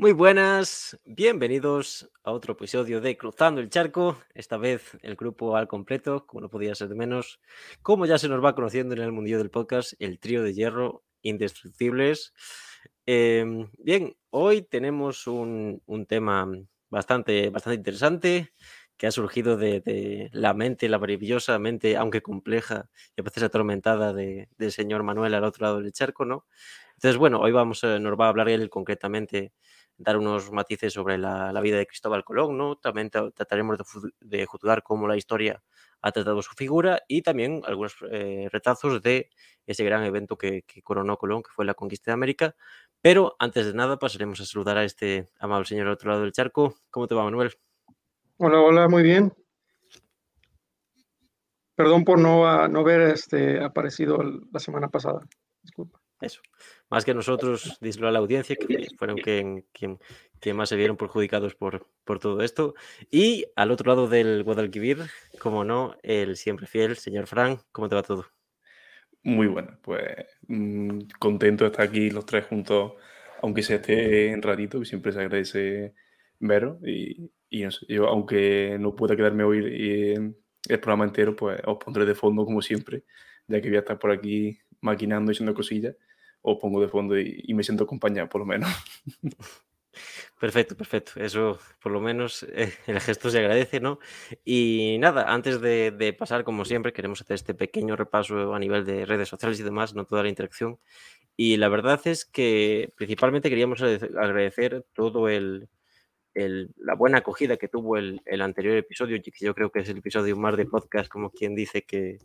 Muy buenas, bienvenidos a otro episodio de Cruzando el Charco. Esta vez el grupo al completo, como no podía ser de menos. Como ya se nos va conociendo en el mundillo del podcast, el trío de hierro indestructibles. Em, bien, hoy tenemos un, tema bastante, bastante interesante que ha surgido de, la mente, la maravillosa mente, aunque compleja y a veces atormentada de, del señor Manuel al otro lado del charco, ¿no? Entonces, bueno, hoy vamos, nos va a hablar él concretamente, dar unos matices sobre la, vida de Cristóbal Colón, ¿no? También trataremos de, juzgar cómo la historia ha tratado su figura y también algunos eh, retazos de ese gran evento que, coronó Colón, que fue la conquista de América. Pero antes de nada pasaremos a saludar a este amable señor al otro lado del charco. ¿Cómo te va, Manuel? Hola, hola, muy bien. Perdón por no, no haber este, aparecido la semana pasada. Disculpa. Eso. Más que nosotros, díselo a la audiencia, que fueron quien, quien, quien más se vieron perjudicados por, por todo esto. Y al otro lado del Guadalquivir, como no, el siempre fiel señor Frank. ¿Cómo te va todo? Muy bueno, pues mm, contento de estar aquí los tres juntos, aunque se esté en ratito, siempre se agradece veros. Y, y no sé, yo, aunque no pueda quedarme hoy el programa entero, pues os pondré de fondo como siempre, ya que voy a estar por aquí maquinando y haciendo cosillas o pongo de fondo y, me siento acompañado, por lo menos. Perfecto, perfecto. Eso por lo menos eh, el gesto se agradece, ¿no? Y nada, antes de, pasar, como siempre, queremos hacer este pequeño repaso a nivel de redes sociales y demás, no toda la interacción. Y la verdad es que principalmente queríamos agradecer todo el, la buena acogida que tuvo el, anterior episodio, que yo creo que es el episodio más de podcast, como quien dice que,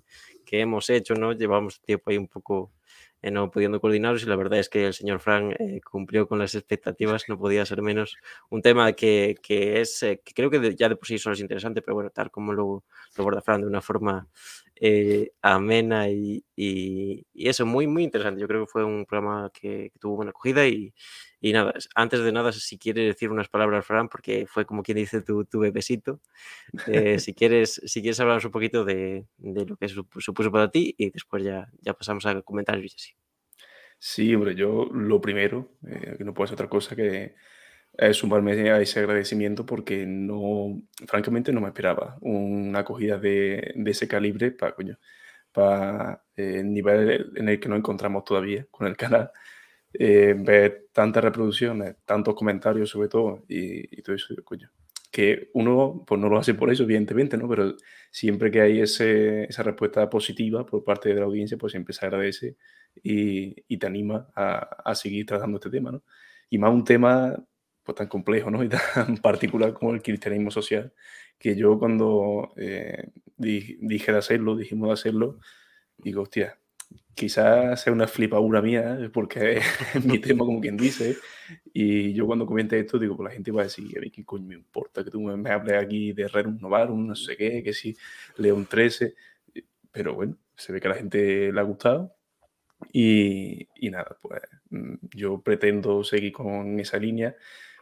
que hemos hecho, ¿no? Llevamos tiempo ahí un poco eh, no pudiendo coordinaros y la verdad es que el señor Frank eh, cumplió con las expectativas, no podía ser menos. Un tema que, que es, eh, que creo que ya de por sí solo es interesante, pero bueno, tal como lo, lo aborda Frank de una forma amena y, eso, muy, muy interesante. Yo creo que fue un programa que, tuvo buena acogida y, nada, antes de nada, si quieres decir unas palabras, Fran, porque fue como quien dice tu, tu bebesito, si, quieres, si quieres hablar un poquito de, lo que supuso para ti y después ya, ya pasamos a comentarios y. Sí, hombre, yo lo primero, eh, que no puedo hacer otra cosa que es sumarme a ese agradecimiento porque no, francamente no me esperaba una acogida de, de ese calibre para, coño, para eh, el nivel en el que nos encontramos todavía con el canal. Eh, ver tantas reproducciones, tantos comentarios sobre todo y, y, todo eso, coño. Que uno pues no lo hace por eso, evidentemente, ¿no? Pero siempre que hay ese, esa respuesta positiva por parte de la audiencia, pues siempre se agradece y, te anima a, seguir tratando este tema, ¿no? Y más un tema pues, tan complejo, ¿no? Y tan particular como el cristianismo social, que yo cuando eh, dije de hacerlo, dijimos de hacerlo, digo, hostia, quizás sea una flipadura mía, porque es mi tema, como quien dice, y yo cuando comente esto, digo, pues la gente va a decir, a mí qué coño me importa que tú me hables aquí de Rerum Novarum, no sé qué, que si León 13, pero bueno, se ve que a la gente le ha gustado, y, nada, pues mm, yo pretendo seguir con esa línea.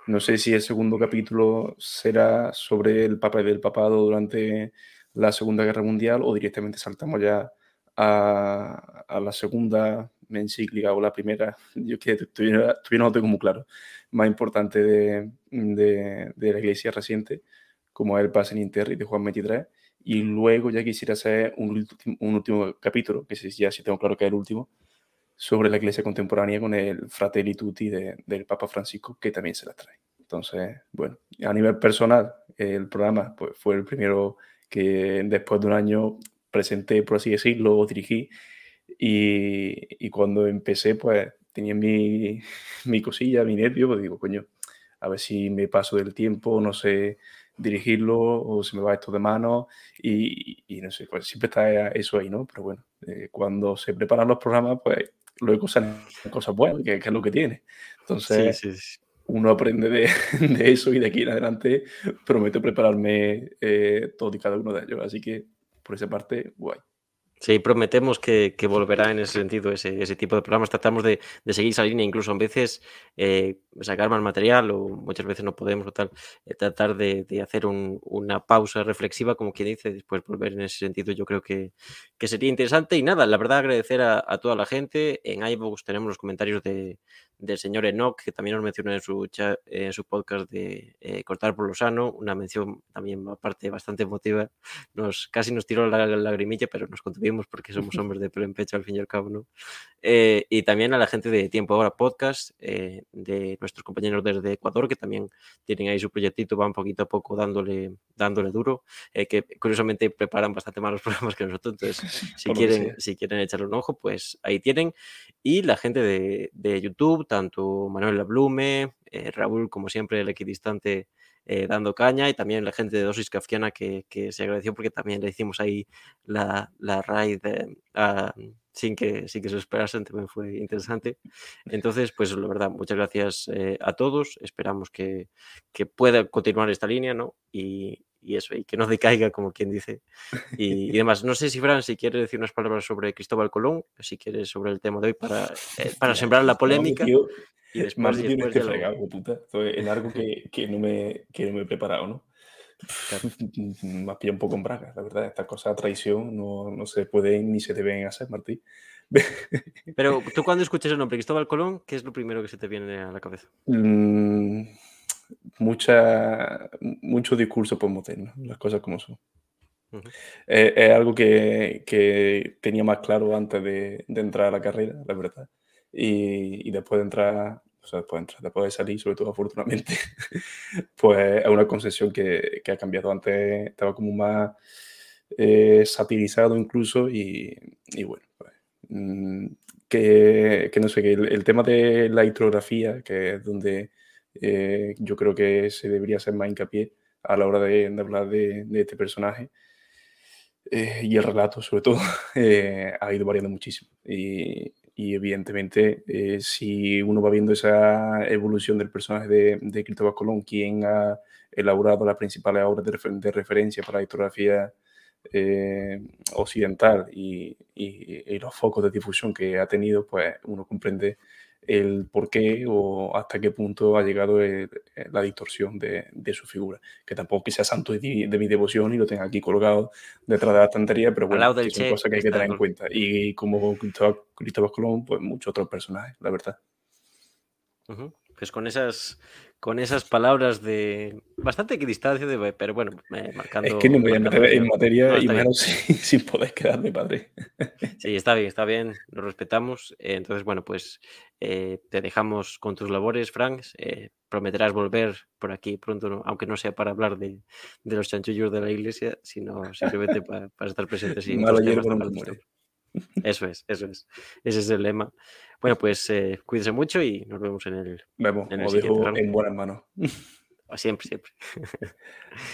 No sé si el segundo capítulo será sobre el Papa del Papado durante la Segunda Guerra Mundial o directamente saltamos ya a, la segunda encíclica o la primera, yo que todavía no lo muy claro, más importante de, de, la iglesia reciente, como el Pasen Interri de Juan 23. Y luego ya quisiera hacer un, último capítulo, que ya sí tengo claro que es el último, sobre la iglesia contemporánea con el Fratelli Tutti del Papa Francisco, que también se la trae. Entonces, bueno, a nivel personal, el programa pues, fue el primero que después de un año presenté, por así decirlo, dirigí. Y, y cuando empecé, pues tenía mi, mi cosilla, mi nervio, pues digo, coño, a ver si me paso del tiempo, no sé dirigirlo o se me va esto de mano y, y, no sé, pues siempre está eso ahí, ¿no? Pero bueno, eh, cuando se preparan los programas, pues luego salen cosas buenas, que, es lo que tiene. Entonces, uno aprende de, de, eso y de aquí en adelante prometo prepararme eh, todo y cada uno de ellos. Así que por esa parte, guay. Sí, prometemos que, volverá en ese sentido ese, tipo de programas. Tratamos de, seguir esa línea, incluso a veces eh, sacar más material o muchas veces no podemos o tal. Eh, tratar de, hacer una pausa reflexiva, como quien dice, después volver en ese sentido. Yo creo que, sería interesante. Y nada, la verdad, agradecer a, toda la gente. En iVoox tenemos los comentarios de, del señor Enoch, que también nos mencionó en su, en su podcast de eh, Cortar por lo Sano, una mención también aparte bastante emotiva. Nos, casi nos tiró la, lagrimilla, pero nos contuvimos porque somos hombres de pelo en pecho al fin y al cabo. ¿no? Eh, y también a la gente de Tiempo Ahora Podcast, eh, de nuestros compañeros desde Ecuador, que también tienen ahí su proyectito, van poquito a poco dándole, dándole duro, que curiosamente preparan bastante más los programas que nosotros. Entonces, si, quieren, si quieren echarle un ojo, pues ahí tienen. Y la gente de, de YouTube, tanto Manuel Lablume, eh, Raúl, como siempre, el equidistante eh, dando caña, y también la gente de Dosis Kafkiana que, que se agradeció porque también le hicimos ahí la, la raid ah, sin, que, sin que se esperasen, también fue interesante. Entonces, pues la verdad, muchas gracias eh, a todos, esperamos que, que, pueda continuar esta línea, ¿no? Y, y eso, y que no decaiga, como quien dice. Y, demás, no sé si Fran, si quieres decir unas palabras sobre Cristóbal Colón, si quieres sobre el tema de hoy para, eh, para sembrar la polémica. y después, y después que fregado, puta. es algo que, que, no me, que no me he preparado, ¿no? Me ha pillado un poco en braga, la verdad. Esta cosa de traición no, no se pueden ni se deben hacer, Martí. Pero tú cuando escuchas el nombre Cristóbal Colón, ¿qué es lo primero que se te viene a la cabeza? Mm, mucha, mucho discurso postmoderno, las cosas como son. es, algo que, que, tenía más claro antes de, de, entrar a la carrera, la verdad. Y, y después de entrar, o sea, después de, entrar, después de salir, sobre todo afortunadamente, pues es una concesión que, que, ha cambiado. Antes estaba como más eh, satirizado incluso y, y bueno, pues, mm, que, que, no sé, que el, el, tema de la hidrografía, que es donde eh, yo creo que se debería hacer más hincapié a la hora de, de hablar de, de, este personaje. Eh, y el relato, sobre todo, eh, ha ido variando muchísimo. Y, y evidentemente, eh, si uno va viendo esa evolución del personaje de, de Cristóbal Colón, quien ha elaborado las principales obras de, refer de referencia para la historiografía eh, occidental y, y, y, los focos de difusión que ha tenido, pues uno comprende el por qué o hasta qué punto ha llegado el, la distorsión de, de, su figura. Que tampoco que sea santo de, de, mi devoción y lo tenga aquí colgado detrás de la estantería, pero bueno, es una cosa que hay que tener en cuenta. Y como Cristóbal, Cristóbal Colón, pues muchos otros personajes, la verdad. Uh -huh. Pues con esas con esas palabras de bastante equidistancia, de, pero bueno, eh, marcando. Es que no me voy a meter en materia no, y menos sin, sin, poder quedarme padre. Sí, está bien, está bien, lo respetamos. Eh, entonces, bueno, pues eh, te dejamos con tus labores, Frank. Eh, prometerás volver por aquí pronto, ¿no? aunque no sea para hablar de, de, los chanchullos de la iglesia, sino simplemente para, para estar presentes. Y eso es, eso es. Ese es el lema. Bueno, pues eh, cuídese mucho y nos vemos en el. Vemos, en, el dejo en buenas manos. Siempre, siempre.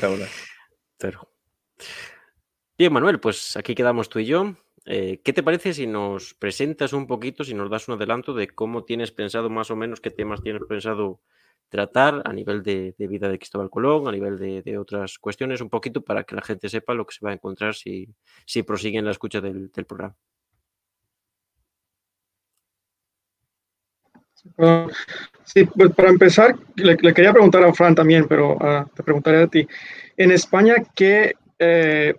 Pero. Bien, Manuel, pues aquí quedamos tú y yo. Eh, ¿Qué te parece si nos presentas un poquito, si nos das un adelanto de cómo tienes pensado más o menos, qué temas tienes pensado tratar a nivel de, vida de Cristóbal Colón, a nivel de, otras cuestiones, un poquito para que la gente sepa lo que se va a encontrar si, si prosigue en la escucha del, programa? Sí, pues para empezar, le, quería preguntar a Fran también, pero uh, te preguntaré a ti. En España, ¿qué, eh,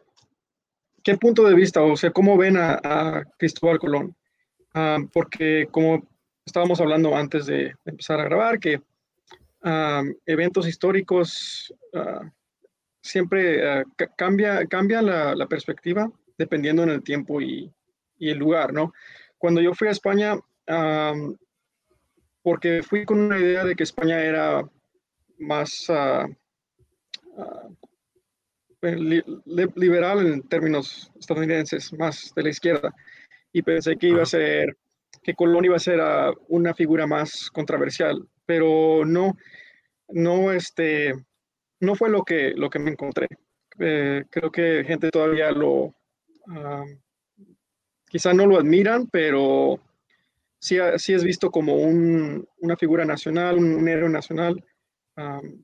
¿qué punto de vista, o sea, cómo ven a, Cristóbal Colón? Uh, porque como estábamos hablando antes de empezar a grabar, que uh, eventos históricos siempre cambia, cambia la, la, perspectiva dependiendo en el tiempo y, y, el lugar, ¿no? Cuando yo fui a España, um, porque fui con una idea de que España era más uh, uh, li liberal en términos estadounidenses, más de la izquierda, y pensé que iba a ser, que Colón iba a ser uh, una figura más controversial, pero no, no, este, no fue lo que, lo que me encontré. Eh, creo que gente todavía lo, quizá no lo admiran, pero sí, sí es visto como un, una figura nacional, un, un héroe nacional, um,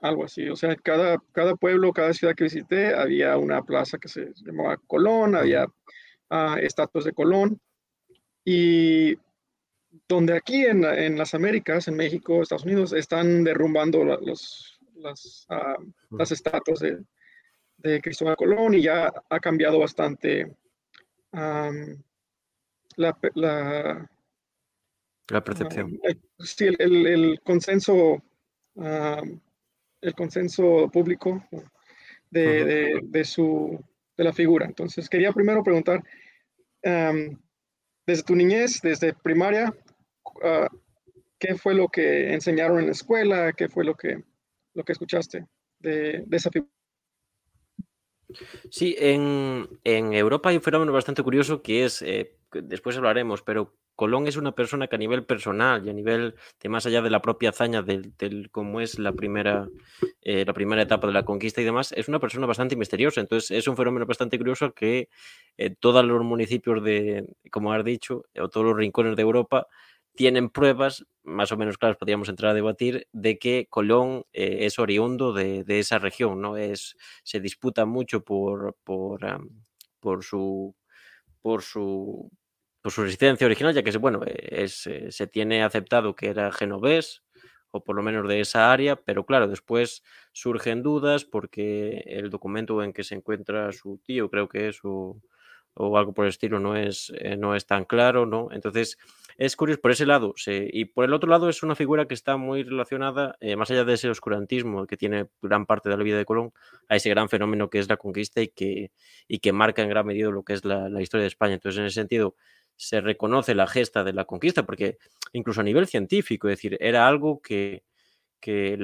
algo así. O sea, cada, cada pueblo, cada ciudad que visité, había una plaza que se llamaba Colón, había uh, estatuas de Colón. Y donde aquí en, en, las Américas, en México, Estados Unidos, están derrumbando la, los, las, uh, las estatuas de, de, Cristóbal Colón y ya ha cambiado bastante. Um, la, la, La percepción. sí, el, consenso, el consenso público de, su, de la figura. Entonces, quería primero preguntar, desde tu niñez, desde primaria, ah, ¿qué fue lo que enseñaron en la escuela? ¿Qué fue lo que, lo que escuchaste de, de esa figura? Sí, en, Europa hay un fenómeno bastante curioso que es, eh, después hablaremos, pero Colón es una persona que a nivel personal y a nivel de más allá de la propia hazaña del, cómo es la primera, eh, la primera etapa de la conquista y demás, es una persona bastante misteriosa. Entonces es un fenómeno bastante curioso que eh, todos los municipios de, como has dicho, o todos los rincones de Europa tienen pruebas, más o menos claras, podríamos entrar a debatir, de que Colón eh, es oriundo de, esa región, ¿no? Es, se disputa mucho por, por, su por su por su resistencia original, ya que bueno, eh, se tiene aceptado que era genovés, o por lo menos de esa área, pero claro, después surgen dudas porque el documento en que se encuentra su tío, creo que es, o, o algo por el estilo, no es, eh, no es tan claro, ¿no? Entonces, es curioso por ese lado. y por el otro lado es una figura que está muy relacionada, eh, más allá de ese oscurantismo que tiene gran parte de la vida de Colón, a ese gran fenómeno que es la conquista y que, y que marca en gran medida lo que es la, historia de España. Entonces, en ese sentido, se reconoce la gesta de la conquista, porque incluso a nivel científico, es decir, era algo que, que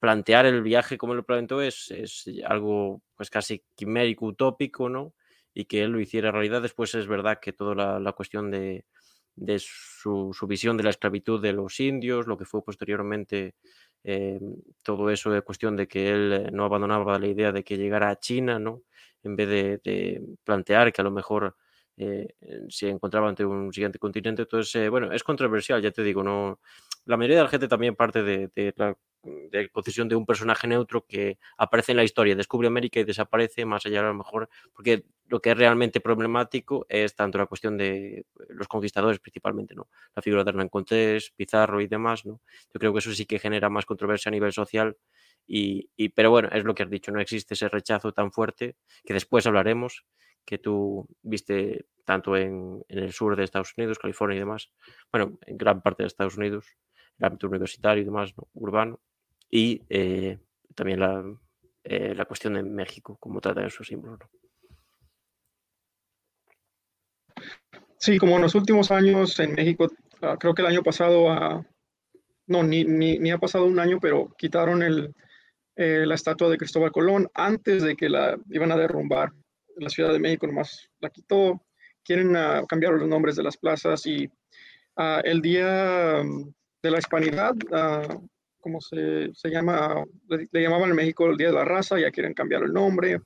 plantear el viaje como lo planteó es, es algo pues casi quimérico, utópico, ¿no? Y que él lo hiciera realidad. Después es verdad que toda la cuestión de, de su, visión de la esclavitud de los indios, lo que fue posteriormente eh, todo eso de cuestión de que él eh, no abandonaba la idea de que llegara a China, ¿no? En vez de, plantear que a lo mejor eh, se encontraba ante un siguiente continente. Entonces, bueno, es controversial, ya te digo, no. La mayoría de la gente también parte de, la de de un personaje neutro que aparece en la historia, descubre América y desaparece, más allá a lo mejor, porque lo que es realmente problemático es tanto la cuestión de los conquistadores principalmente, ¿no? La figura de Hernán Cortés, Pizarro y demás, ¿no? Yo creo que eso sí que genera más controversia a nivel social y, pero bueno, es lo que has dicho, no existe ese rechazo tan fuerte que después hablaremos, que tú viste tanto en, en el sur de Estados Unidos, California y demás, bueno, en gran parte de Estados Unidos, el ámbito universitario y demás, urbano, y eh, también la, eh, la, cuestión de México, cómo trata esos símbolos. Sí, como en los últimos años en México, ah, creo que el año pasado, no, ni, ni, ni, ha pasado un año, pero quitaron el, eh, la estatua de Cristóbal Colón antes de que la iban a derrumbar. La Ciudad de México nomás la quitó. Quieren uh, cambiar los nombres de las plazas y el día mm, de la hispanidad, como se, se llama, le, llamaban en México el Día de la Raza, ya quieren cambiar el nombre.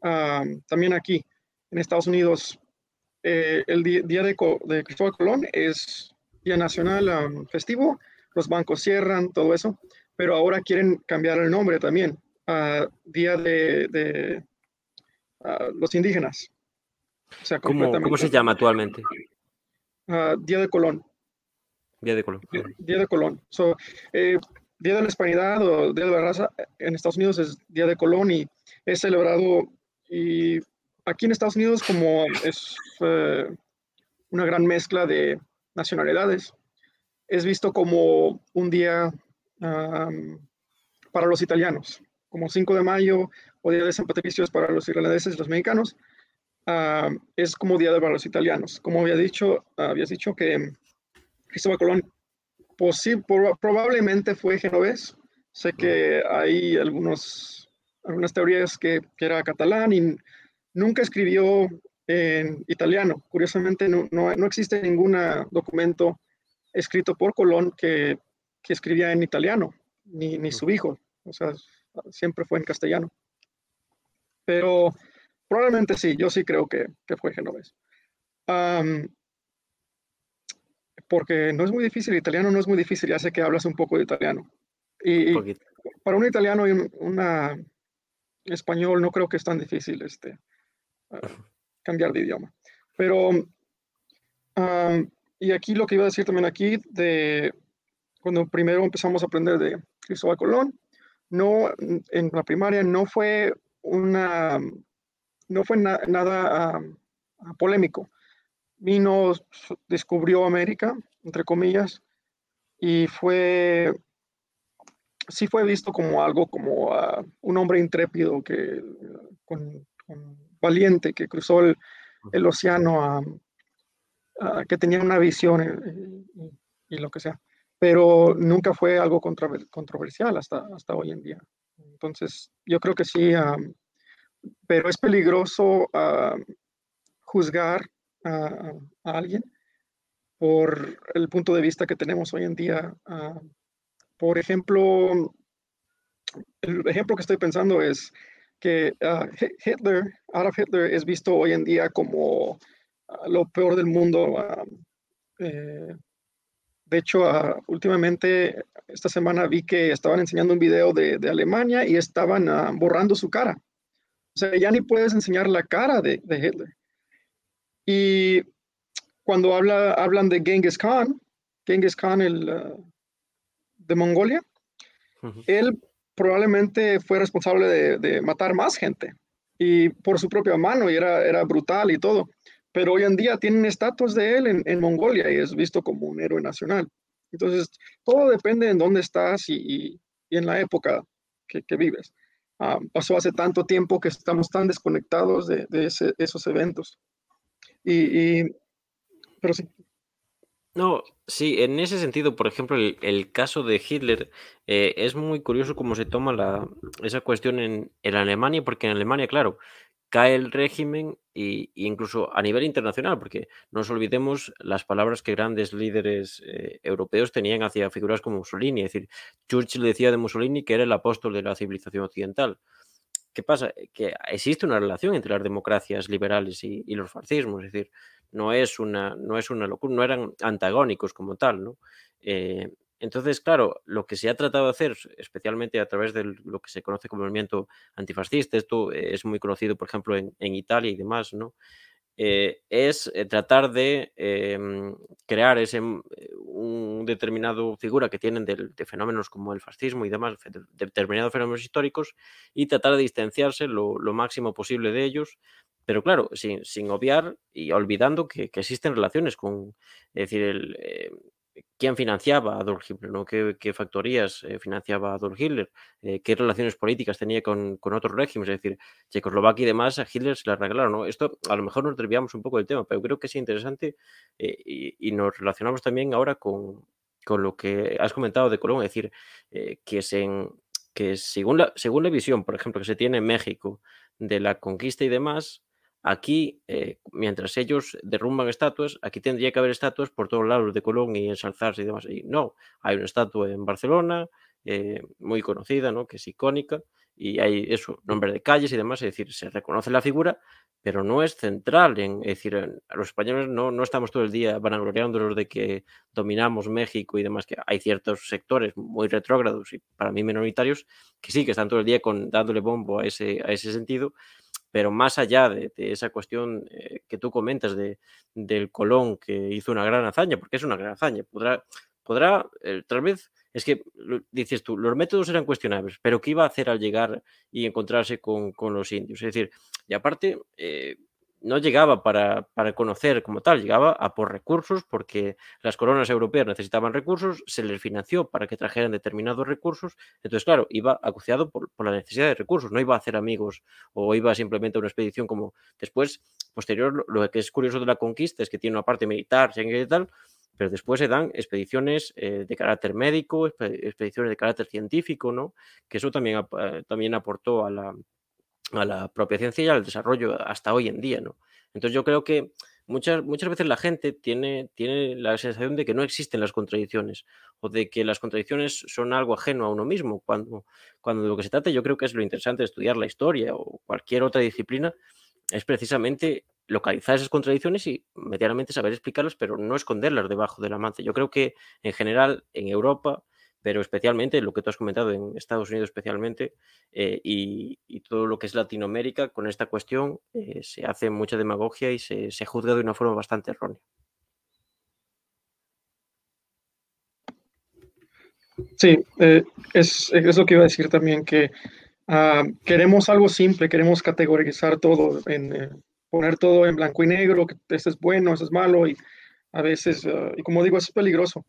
también aquí, en Estados Unidos, eh, el día, de, Cristóbal Colón es Día Nacional festivo, los bancos cierran, todo eso, pero ahora quieren cambiar el nombre también a Día de los indígenas. ¿Cómo, se llama actualmente? Día de Colón. Día de Colón. Día, de Colón. Eh, Día de la Hispanidad o Día de la Raza en Estados Unidos es Día de Colón y es celebrado y aquí en Estados Unidos como es eh, una gran mezcla de nacionalidades, es visto como un día para los italianos, como 5 de mayo o Día de San Patricio para los irlandeses y los mexicanos, es como Día de para los italianos. Como había dicho, habías dicho que Cristóbal Colón probablemente fue genovés. Sé que hay algunos, algunas teorías que, era catalán y nunca escribió en italiano. Curiosamente, no, no, existe ningún documento escrito por Colón que, que escribía en italiano, ni, ni, su hijo. O sea, siempre fue en castellano. Pero probablemente sí, yo sí creo que, que fue genovés porque no es muy difícil, italiano no es muy difícil, ya sé que hablas un poco de italiano. Y, para un italiano y un español no creo que es tan difícil este, ah, cambiar de idioma. Pero, y aquí lo que iba a decir también aquí, de cuando primero empezamos a aprender de Cristóbal Colón, no, en la primaria no fue una, no fue nada polémico. Vino, descubrió América, entre comillas, y fue, sí fue visto como algo, como ah, un hombre intrépido, que, con, valiente, que cruzó el, océano, que tenía una visión eh, y, lo que sea, pero nunca fue algo controversial hasta, hasta hoy en día. Entonces, yo creo que sí, pero es peligroso juzgar a, alguien por el punto de vista que tenemos hoy en día. Por ejemplo, el ejemplo que estoy pensando es que ah, Hitler, Adolf Hitler es visto hoy en día como ah, lo peor del mundo. Eh, de hecho, últimamente, esta semana vi que estaban enseñando un video de, de Alemania y estaban borrando su cara. O sea, ya ni puedes enseñar la cara de, de Hitler. Y cuando habla, hablan de Genghis Khan, Genghis Khan el, uh, de Mongolia, él probablemente fue responsable de, matar más gente y por su propia mano y era, era brutal y todo. Pero hoy en día tienen estatuas de él en, Mongolia y es visto como un héroe nacional. Entonces, todo depende en dónde estás y, en la época que, vives. Ah, pasó hace tanto tiempo que estamos tan desconectados de, esos eventos. Y, pero sí. No, sí, en ese sentido, por ejemplo, el, caso de Hitler eh, es muy curioso cómo se toma esa cuestión en, Alemania, porque en Alemania, claro, cae el régimen e incluso a nivel internacional, porque no nos olvidemos las palabras que grandes líderes eh, europeos tenían hacia figuras como Mussolini, es decir, Churchill decía de Mussolini que era el apóstol de la civilización occidental. ¿Qué pasa? Que existe una relación entre las democracias liberales y, los fascismos, es decir, no es una, no es una locura, no eran antagónicos como tal, ¿no? Eh, entonces, claro, lo que se ha tratado de hacer, especialmente a través de lo que se conoce como movimiento antifascista, esto es muy conocido, por ejemplo, en, Italia y demás, ¿no? Eh, es eh, tratar de em, crear ese eh, un determinado figura que tienen de, fenómenos como el fascismo y demás, de, determinados fenómenos históricos, y tratar de distanciarse lo, máximo posible de ellos, pero claro, sin, obviar y olvidando que, que, existen relaciones con, es decir, el, quién financiaba a Adolf Hitler, ¿no? ¿Qué, factorías eh, financiaba Adolf Hitler, eh, qué relaciones políticas tenía con, otros regímenes, es decir, Checoslovaquia y demás a Hitler se la regalaron. ¿no? Esto a lo mejor nos desviamos un poco del tema, pero creo que es interesante eh, y, nos relacionamos también ahora con, lo que has comentado de Colón, es decir, que, se, que según, la, según la visión, por ejemplo, que se tiene en México de la conquista y demás, Aquí, eh, mientras ellos derrumban estatuas, aquí tendría que haber estatuas por todos lados de Colón y ensalzarse y demás. Y no, hay una estatua en Barcelona, eh, muy conocida, ¿no? que es icónica, y hay eso, nombres de calles y demás, es decir, se reconoce la figura, pero no es central. En, es decir, los españoles no, no estamos todo el día vanagloriándonos de que dominamos México y demás, que hay ciertos sectores muy retrógrados y para mí minoritarios que sí, que están todo el día con, dándole bombo a ese, a ese sentido, pero más allá de, esa cuestión eh, que tú comentas de, del Colón que hizo una gran hazaña, porque es una gran hazaña, podrá, podrá eh, tal vez, es que dices tú, los métodos eran cuestionables, pero ¿qué iba a hacer al llegar y encontrarse con, con los indios? Es decir, y aparte, eh, no llegaba para, conocer como tal, llegaba a por recursos porque las coronas europeas necesitaban recursos, se les financió para que trajeran determinados recursos, entonces claro, iba acuciado por, la necesidad de recursos, no iba a hacer amigos o iba simplemente a una expedición como después, posterior, lo que es curioso de la conquista es que tiene una parte militar, y tal, pero después se dan expediciones eh, de carácter médico, expediciones de carácter científico, ¿no? Que eso también, eh, también aportó a la, a la propia ciencia y al desarrollo hasta hoy en día, ¿no? Entonces yo creo que muchas, muchas veces la gente tiene, tiene la sensación de que no existen las contradicciones o de que las contradicciones son algo ajeno a uno mismo, cuando, cuando de lo que se trata yo creo que es lo interesante de estudiar la historia o cualquier otra disciplina, es precisamente localizar esas contradicciones y medianamente saber explicarlas, pero no esconderlas debajo de la manta. Yo creo que en general en Europa pero especialmente lo que tú has comentado en Estados Unidos especialmente eh, y, todo lo que es Latinoamérica con esta cuestión eh, se hace mucha demagogia y se, juzga de una forma bastante errónea. Sí, eh, es, lo que iba a decir también, que ah, queremos algo simple, queremos categorizar todo en, poner todo en blanco y negro, que este es bueno, este es malo, y a veces, ah, y como digo, es peligroso.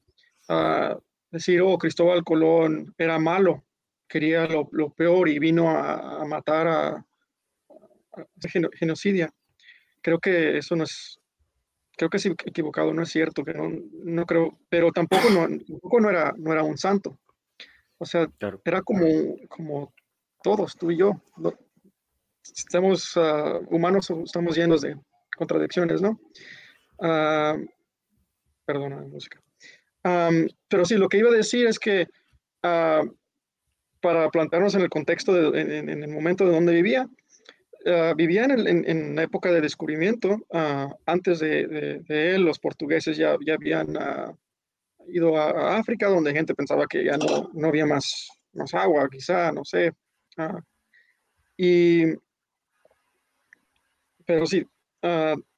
Uh, decir, oh, Cristóbal Colón era malo, quería lo, lo peor y vino a, a matar a, a, genocidia. Creo que eso no es, creo que es equivocado, no es cierto, que no, no creo, pero tampoco no, tampoco no, era, no era un santo. O sea, claro. era como, como todos, tú y yo. Estamos uh, humanos, estamos llenos de contradicciones, ¿no? Uh, perdona la música. Um, pero sí, lo que iba a decir es que uh, para plantearnos en el contexto, de, en, en, el momento de donde vivía, uh, vivía en, en, en, la época de descubrimiento. Uh, antes de, él, los portugueses ya, ya habían ido a, a, África, donde gente pensaba que ya no, no había más, más agua, quizá, no sé. y, pero sí,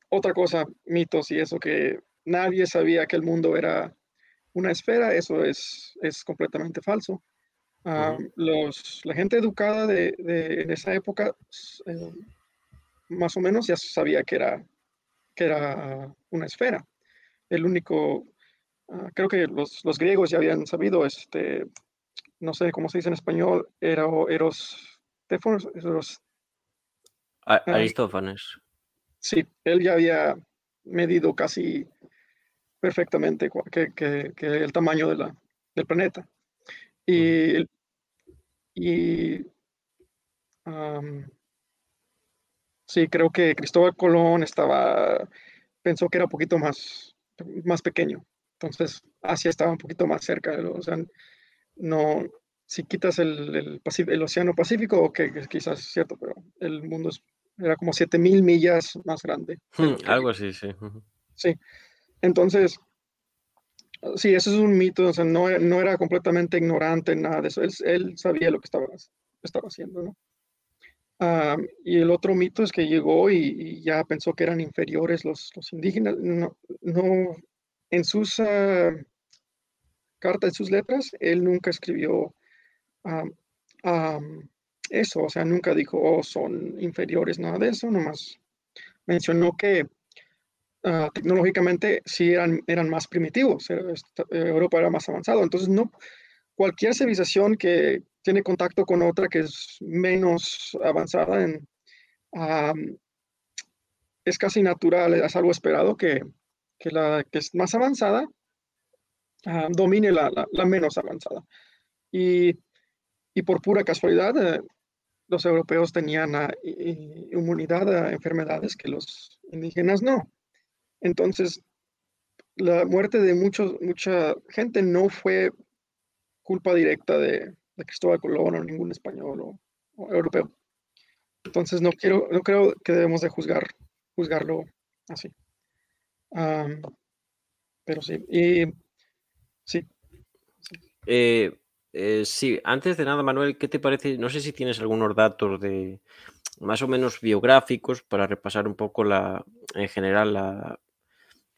otra cosa, mitos y eso que nadie sabía que el mundo era una esfera, eso es, es completamente falso. Uh, los, la gente educada de, de en esa época eh, más o menos ya sabía que era, que era una esfera. El único, uh, creo que los, los, griegos ya habían sabido, este, no sé cómo se dice en español, era Eros, eros Aristófanes. Sí, él ya había medido casi perfectamente que, que, que el tamaño de la, del planeta. Y, y um, sí, creo que Cristóbal Colón estaba, pensó que era un poquito más, más pequeño. Entonces, Asia estaba un poquito más cerca. O sea, no, si quitas el, el, el Océano Pacífico, ok, quizás es cierto, pero el mundo es, era como 7000 millas más grande. Hmm, algo así, sí. Sí. Entonces, sí, eso es un mito, o sea, no, era completamente ignorante en nada de eso, él, él sabía lo que estaba, haciendo, ¿no? Uh, y el otro mito es que llegó y, y, ya pensó que eran inferiores los, indígenas. No, en sus uh, cartas, en sus letras, él nunca escribió um, eso, o sea, nunca dijo, oh, son inferiores, nada de eso, nomás mencionó que uh, tecnológicamente sí eran, eran más primitivos, eh, Europa era más avanzado, entonces no, cualquier civilización que tiene contacto con otra que es menos avanzada en, um, es casi natural, es algo esperado que, que la que es más avanzada uh, domine la, la, la, menos avanzada. Y, y por pura casualidad, eh, los europeos tenían uh, inmunidad a enfermedades que los indígenas no. Entonces, la muerte de muchos, mucha gente no fue culpa directa de, Cristóbal Colón o ningún español o, europeo. Entonces, no, quiero, no creo que debemos de juzgar, juzgarlo así. Pero sí, y sí. Eh, eh, sí, antes de nada, Manuel, ¿qué te parece? No sé si tienes algunos datos de más o menos biográficos para repasar un poco la, en general la,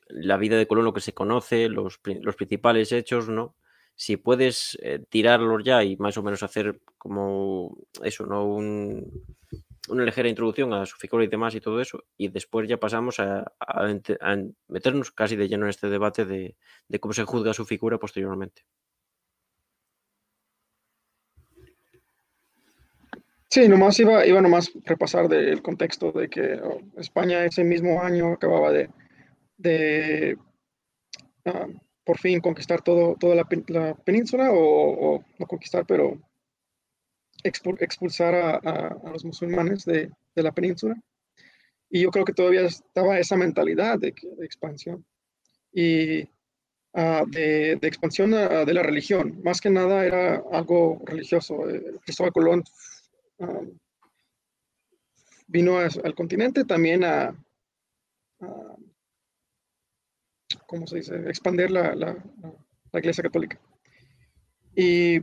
la vida de Colón, lo que se conoce, los, los principales hechos, ¿no? Si puedes eh, tirarlos ya y más o menos hacer como eso, ¿no? Un, una ligera introducción a su figura y demás y todo eso, y después ya pasamos a meternos casi de lleno en este debate de, de, cómo se juzga su figura posteriormente. Sí, nomás iba, iba nomás repasar del contexto de que oh, España ese mismo año acababa de, de uh, por fin conquistar todo, toda la, la península o, no conquistar, pero expulsar a, los musulmanes de, de, la península. Y yo creo que todavía estaba esa mentalidad de, expansión y uh, de, expansión de la religión. Más que nada era algo religioso. Eh, Cristóbal Colón uh, vino al continente también a, ¿cómo se dice?, expandir la, la, la iglesia católica. Y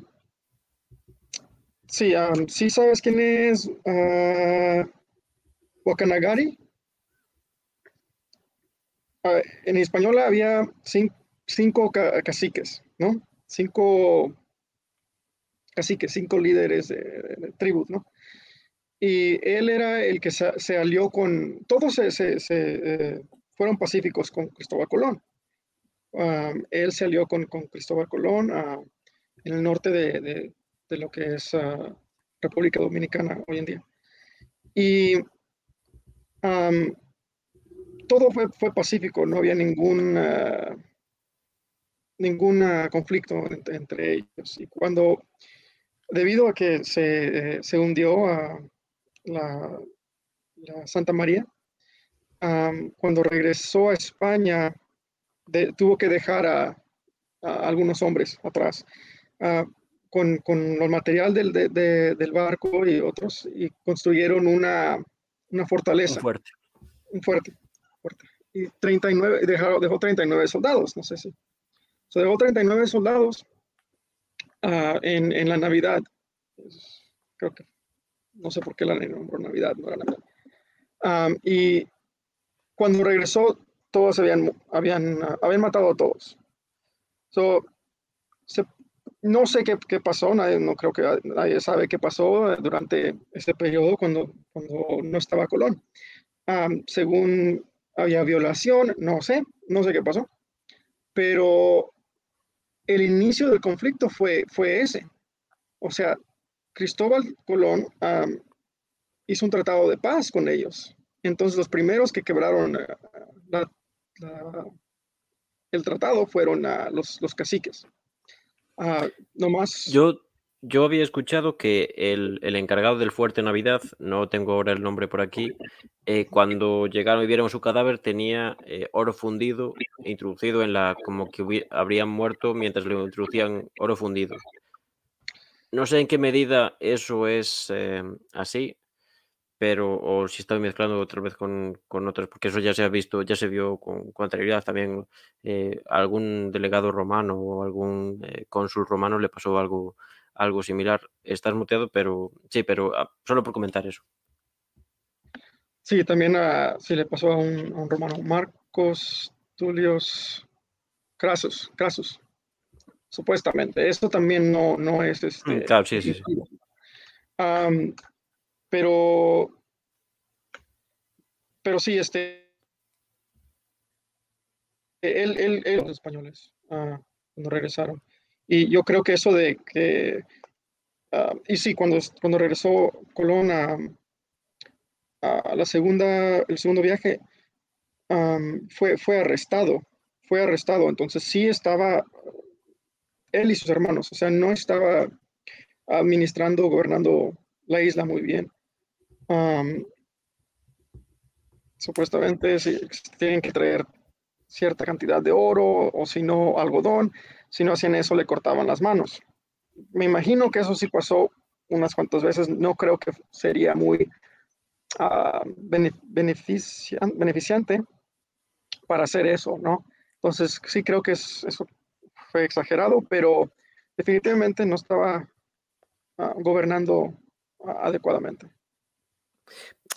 sí, um, sí sabes quién es uh, Wakanagari. En español había cinco, cinco ca caciques, ¿no? Cinco caciques, cinco líderes de, de, de tribus, ¿no? y él era el que se, alió con, todos se, eh, fueron pacíficos con Cristóbal Colón. Él se alió con, Cristóbal Colón en el norte de, lo que es ah, República Dominicana hoy en día. Y todo fue, fue, pacífico, no había ningún, uh, conflicto entre, ellos. Y cuando, debido a que se, se hundió la, Santa María, cuando regresó a España, tuvo que dejar a, algunos hombres atrás. Uh, con, con los material del, del, barco y otros y construyeron una, una fortaleza. Un fuerte. Un fuerte. fuerte. Y 39, dejó, dejó 39 soldados, no sé si. So, dejó 39 soldados uh, en, en, la Navidad. Creo que, no sé por qué la nombró Navidad, no era Navidad. Um, y cuando regresó, todos habían, habían, uh, habían matado a todos. So, se, no sé qué, qué, pasó, nadie, no creo que nadie sabe qué pasó durante este periodo cuando, cuando no estaba Colón. según había violación, no sé, no sé qué pasó, pero el inicio del conflicto fue, fue ese. O sea, Cristóbal Colón hizo un tratado de paz con ellos. Entonces los primeros que quebraron el tratado fueron los, los caciques. Ah, no más. Yo, yo había escuchado que el, encargado del fuerte Navidad, no tengo ahora el nombre por aquí, eh, cuando llegaron y vieron su cadáver tenía eh, oro fundido introducido en la, como que habrían muerto mientras le introducían oro fundido. No sé en qué medida eso es eh, así, pero o si estoy mezclando otra vez con, con otros, porque eso ya se ha visto, ya se vio con, con anterioridad también. Eh, algún delegado romano o algún eh, cónsul romano le pasó algo, algo similar. Estás muteado, pero sí, pero ah, solo por comentar eso. Sí, también a, sí le pasó a un, a un romano, Marcos Tulios Crasus, Crasus, supuestamente. Esto también no, no es este. Mm, claro, sí, sí. sí pero, pero sí, este, él, él, los españoles ah, cuando regresaron. Y yo creo que eso de que, ah, y sí, cuando, cuando regresó Colón a, a la segunda, el segundo viaje, fue, fue arrestado, fue arrestado. Entonces sí estaba él y sus hermanos, o sea, no estaba administrando, gobernando la isla muy bien supuestamente si, tienen que traer cierta cantidad de oro o si no algodón, si no hacían eso le cortaban las manos. Me imagino que eso sí pasó unas cuantas veces, no creo que sería muy uh, beneficiante para hacer eso, ¿no? Entonces sí creo que eso fue exagerado, pero definitivamente no estaba ah, gobernando ah, adecuadamente.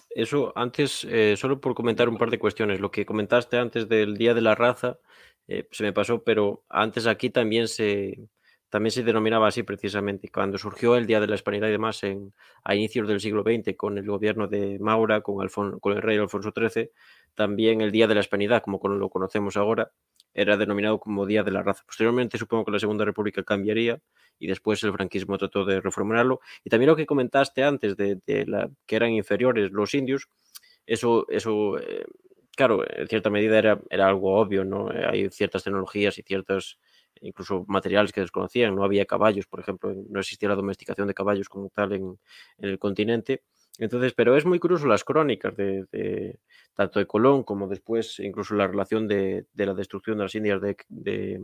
Eso antes, eh, solo por comentar un par de cuestiones. Lo que comentaste antes del Día de la Raza, eh, se me pasó, pero antes aquí también se, también se denominaba así precisamente. Cuando surgió el Día de la Hispanidad y demás en, a inicios del siglo XX con el gobierno de Maura, con, con el rey Alfonso XIII, también el Día de la Hispanidad, como lo conocemos ahora, era denominado como Día de la Raza. Posteriormente supongo que la Segunda República cambiaría y después el franquismo trató de reformularlo. Y también lo que comentaste antes de, que eran inferiores los indios, eso, eso eh, claro, en cierta medida era, algo obvio, ¿no? Hay ciertas tecnologías y ciertos incluso materiales que desconocían, no había caballos, por ejemplo, no existía la domesticación de caballos como tal en el continente. Entonces, pero es muy curioso las crónicas de, tanto de Colón como después incluso la relación de, la destrucción de las Indias de,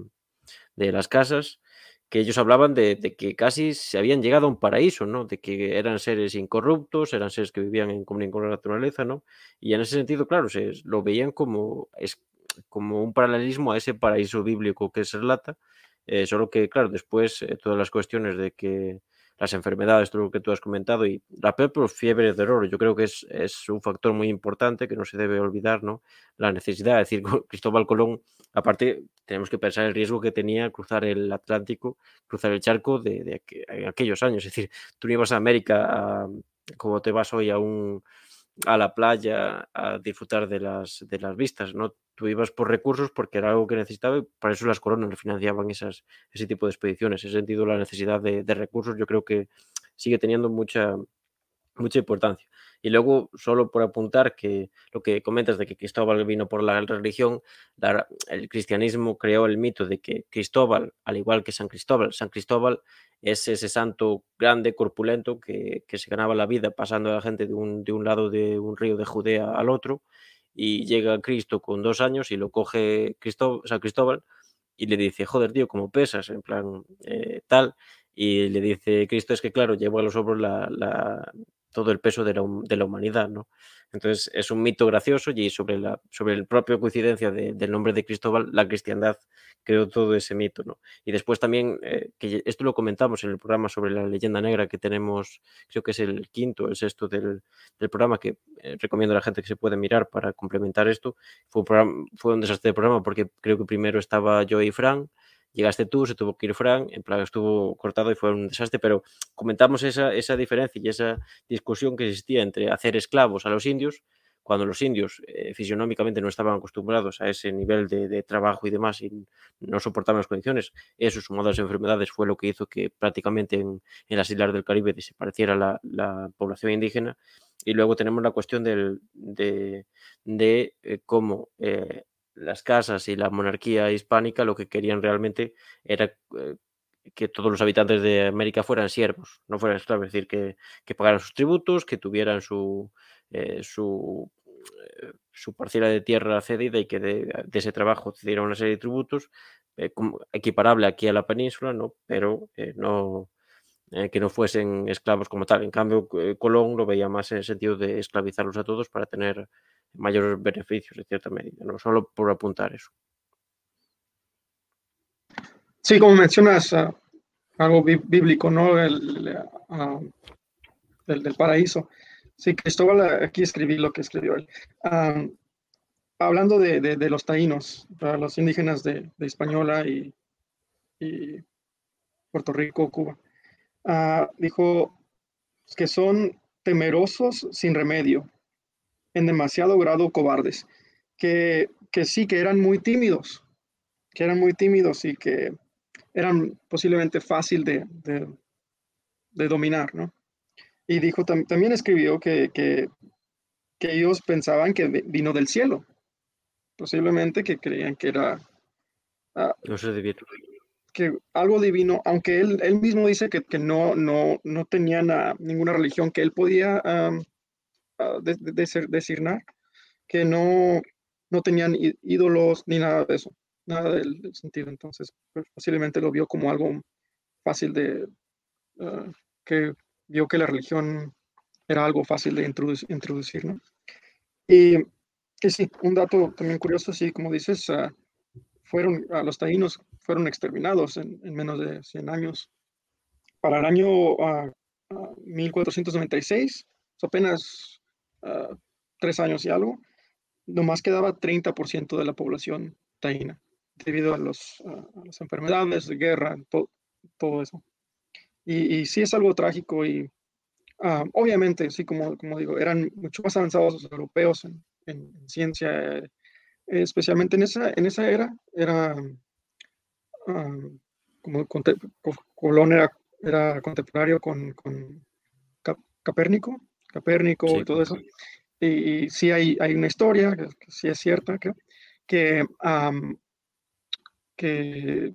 las casas, que ellos hablaban de, que casi se habían llegado a un paraíso, ¿no? De que eran seres incorruptos, eran seres que vivían en comunión con la naturaleza, ¿no? Y en ese sentido, claro, se lo veían como, es, como un paralelismo a ese paraíso bíblico que se relata, eh, solo que, claro, después eh, todas las cuestiones de que las enfermedades, todo lo que tú has comentado, y la propia fiebre de oro, yo creo que es, es, un factor muy importante que no se debe olvidar, ¿no? La necesidad, es decir, Cristóbal Colón, aparte, tenemos que pensar el riesgo que tenía cruzar el Atlántico, cruzar el charco de, de, en aquellos años, es decir, tú no ibas a América como te vas hoy a un a la playa a disfrutar de las, de las vistas, ¿no? Tú ibas por recursos porque era algo que necesitaba y para eso las coronas financiaban esas, ese tipo de expediciones. En ese sentido, la necesidad de, de recursos yo creo que sigue teniendo mucha, mucha importancia. Y luego, solo por apuntar que lo que comentas de que Cristóbal vino por la religión, el cristianismo creó el mito de que Cristóbal, al igual que San Cristóbal, San Cristóbal es ese santo grande, corpulento, que, se ganaba la vida pasando a la gente de un, de un lado de un río de Judea al otro, y llega Cristo con dos años y lo coge San Cristóbal y le dice, joder, tío, ¿cómo pesas? En plan, eh, tal. Y le dice Cristo, es que claro, llevo a los hombros la, todo el peso de la, de la, humanidad, ¿no? Entonces es un mito gracioso y sobre la sobre el propio coincidencia del nombre de Cristóbal, la cristiandad creó todo ese mito, ¿no? Y después también, eh, que esto lo comentamos en el programa sobre la leyenda negra que tenemos, creo que es el quinto, el sexto del, programa, que eh, recomiendo a la gente que se puede mirar para complementar esto. Fue un, fue un desastre de programa porque creo que primero estaba yo y Fran, llegaste tú, se tuvo que ir Fran, en plan estuvo cortado y fue un desastre, pero comentamos esa, esa diferencia y esa discusión que existía entre hacer esclavos a los indios, cuando los indios eh, fisionómicamente no estaban acostumbrados a ese nivel de, trabajo y demás y no soportaban las condiciones, eso sumado a las enfermedades fue lo que hizo que prácticamente en, las islas del Caribe desapareciera la, la población indígena. Y luego tenemos la cuestión del, de, de eh, cómo eh, las casas y la monarquía hispánica lo que querían realmente era eh, que todos los habitantes de América fueran siervos, no fueran esclavos, es decir, que, que pagaran sus tributos, que tuvieran su, eh, eh, su parcela de tierra cedida y que de, ese trabajo cedieran una serie de tributos, equiparable aquí a la península, ¿no? pero no, que no fuesen esclavos como tal. En cambio, Colón lo veía más en el sentido de esclavizarlos a todos para tener mayores beneficios en cierta medida, no solo por apuntar eso. Sí, como mencionas, ah, algo bíblico, ¿no? El, ah, del, paraíso. Sí, Cristóbal, aquí escribí lo que escribió él. hablando de, los taínos, los indígenas de, de Hispaniola y, Puerto Rico, Cuba, dijo que son temerosos sin remedio, en demasiado grado cobardes, que, que sí, que eran muy tímidos, que eran muy tímidos y que eran posiblemente fácil de, de, dominar, ¿no? Y dijo, también escribió que, que, que, ellos pensaban que vino del cielo, posiblemente que creían que era... Uh, no divino. Que algo divino, aunque él, él mismo dice que, que no, no, no tenía ninguna religión, que él podía de, de, designar que no, no tenían ídolos ni nada de eso, nada del, sentido. Entonces, pues, posiblemente lo vio como algo fácil de, ah, que vio que la religión era algo fácil de introducir, ¿no? Y que sí, un dato también curioso, sí, como dices, uh, fueron, a los taínos fueron exterminados en, en, menos de 100 años. Para el año 1496, ah, apenas Ah, tres años y algo, nomás quedaba 30% de la población taína, debido a, los, las enfermedades, de guerra, todo eso. Y, y, sí es algo trágico y ah, obviamente, sí, como, como digo, eran mucho más avanzados los europeos en, en, ciencia, especialmente en esa, en esa era, era ah, como Colón era, era contemporáneo con, con Capérnico, Capérnico y todo eso. Y, sí hay, hay, una historia, que, sí es cierta, que, que, que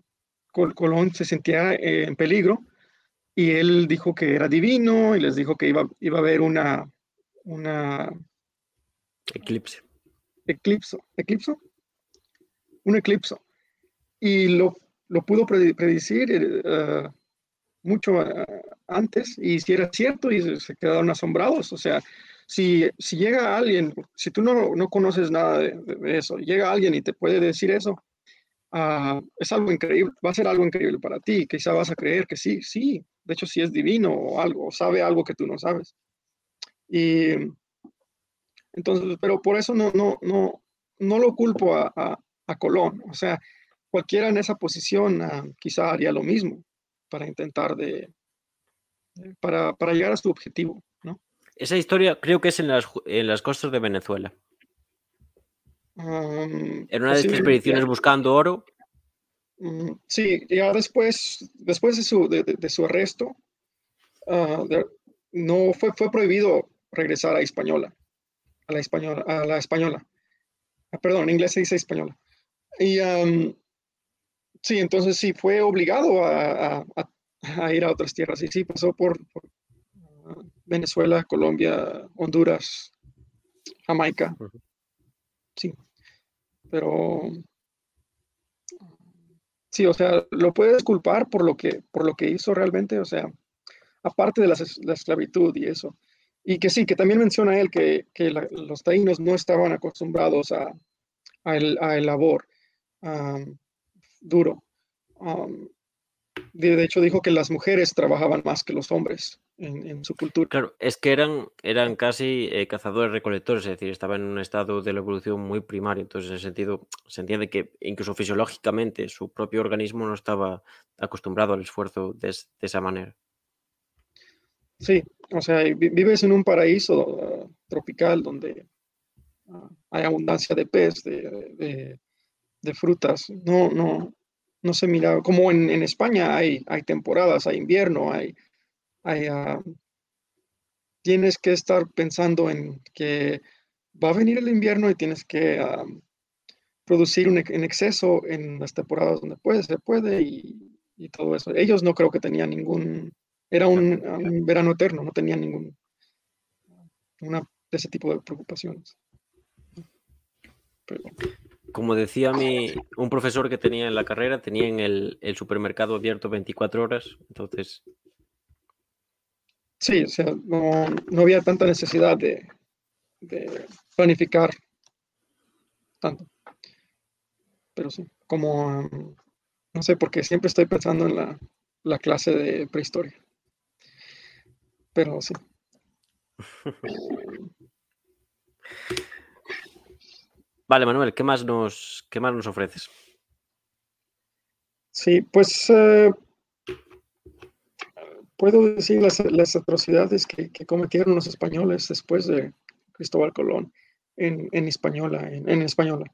Colón se sentía en peligro y él dijo que era divino y les dijo que iba, iba a haber una, una eclipse. Eclipse. ¿Eclipso? Un eclipso. Y lo, lo pudo predecir uh, mucho uh, antes y si era cierto y se quedaron asombrados. O sea, si, si llega alguien, si tú no, no conoces nada de, eso, llega alguien y te puede decir eso, uh, es algo increíble, va a ser algo increíble para ti. Quizá vas a creer que sí, sí, de hecho, si es divino o algo, sabe algo que tú no sabes. Y entonces, pero por eso no, no, no, no lo culpo a, a, a Colón. O sea, cualquiera en esa posición uh, quizá haría lo mismo para intentar de, para, para, llegar a su objetivo, ¿no? Esa historia creo que es en las, en las costas de Venezuela. Um, En una de estas expediciones buscando oro. mm, sí, ya después, después de su, de, de- de su arresto, ah, de- no fue, fue prohibido regresar a Española, a la española, a la española. Ah, perdón, en inglés se dice española. Y am, sí, entonces sí, fue obligado a, a- a- a ir a otras tierras. Y sí, pasó por, por, ah, Venezuela, Colombia, Honduras, Jamaica. Sí, pero sí, o sea, lo puedes culpar por lo que, por lo que hizo realmente, o sea, aparte de la, es- la esclavitud y eso. Y que sí, que también menciona él que, que la- los taínos no estaban acostumbrados a, a el, a el labor duro. Am, de, de hecho, dijo que las mujeres trabajaban más que los hombres en, en su cultura. Claro, es que eran, eran casi eh, cazadores recolectores, es decir, estaban en un estado de la evolución muy primario. Entonces, en ese sentido, se entiende que incluso fisiológicamente su propio organismo no estaba acostumbrado al esfuerzo de, es- de esa manera. Sí, o sea, vi- vives en un paraíso ah, tropical donde ah, hay abundancia de pez, de, de- de frutas. No, no, no se mira, como en, en España hay, hay temporadas, hay invierno, hay, ah, tienes que estar pensando en que va a venir el invierno y tienes que ah, producir un en exceso en las temporadas donde puede, se puede y, y todo eso. Ellos no creo que tenían ningún, era un, un verano eterno, no tenían ningún, una de ese tipo de preocupaciones. Pero, Como decía mi, un profesor que tenía en la carrera, tenían el, el supermercado abierto 24 horas. Entonces, sí, o sea, no, no había tanta necesidad de, de planificar tanto. Pero sí, como, no sé, porque siempre estoy pensando en la, la clase de prehistoria. Pero sí. vale, Manuel, ¿qué más nos, qué más nos ofreces? Sí, pues eh, puedo decir las, las atrocidades que, cometieron los españoles después de Cristóbal Colón en, en Española, en, Española.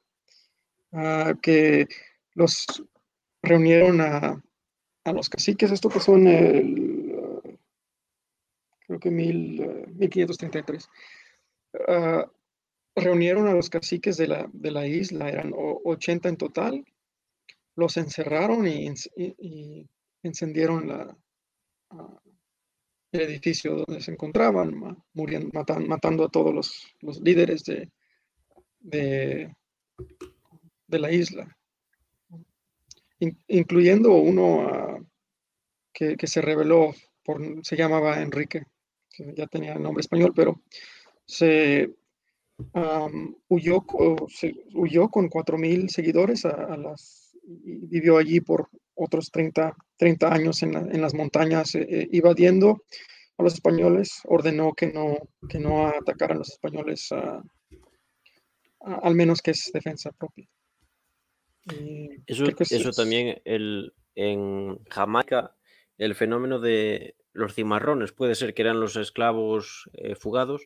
Ah, que los reunieron a, a los caciques, esto pasó en el, creo que mil, eh, 1533. Reunieron a los caciques de la, de la isla, eran o- 80 en total, los encerraron y, encendieron ah, el edificio donde se encontraban, muriendo, matan- matando a todos los, los líderes de, de, la isla, in- incluyendo uno ah, que, que se rebeló, por, se llamaba Enrique, que ya tenía nombre español, pero se am, huyó, co- se huyó con 4.000 seguidores a, a las, y vivió allí por otros 30, 30 años en, la- en las montañas, eh, eh, evadiendo a los españoles, ordenó que no, que no atacaran los españoles, ah, a- al menos que es defensa propia. Y Eso, que es- eso también el, en Jamaica, el fenómeno de los cimarrones, puede ser que eran los esclavos eh, fugados,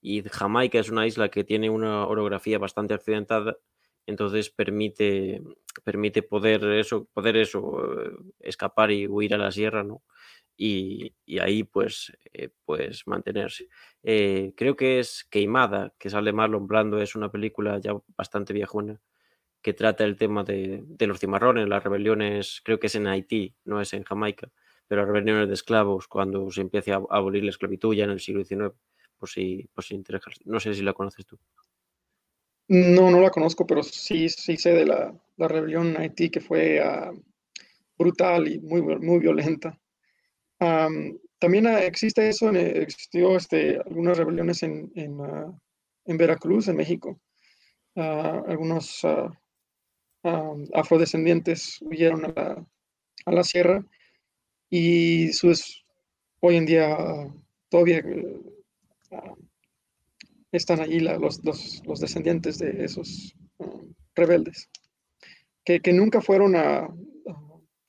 y Jamaica es una isla que tiene una orografía bastante accidentada, entonces permite, permite poder eso, poder eso, eh, escapar y huir a la sierra, ¿no? Y, y ahí pues, eh, pues mantenerse. Eh, creo que es Queimada, que sale Marlon Brando, es una película ya bastante viejuna que trata el tema de, de los cimarrones, las rebeliones, creo que es en Haití, no es en Jamaica, pero las rebeliones de esclavos cuando se empieza a abolir la esclavitud ya en el siglo XIX, por si, por si interesa. No sé si la conoces tú. No, no la conozco, pero sí, sí sé de la, la rebelión en Haití que fue ah, brutal y muy, muy violenta. Am, también ah, existe eso, en- existió este, algunas rebeliones en, en, ah, en Veracruz, en México. Algunos afrodescendientes huyeron a la, a la sierra y sus, hoy en día todavía ah, están allí la- los, los, los descendientes de esos um, rebeldes, que, que nunca fueron a,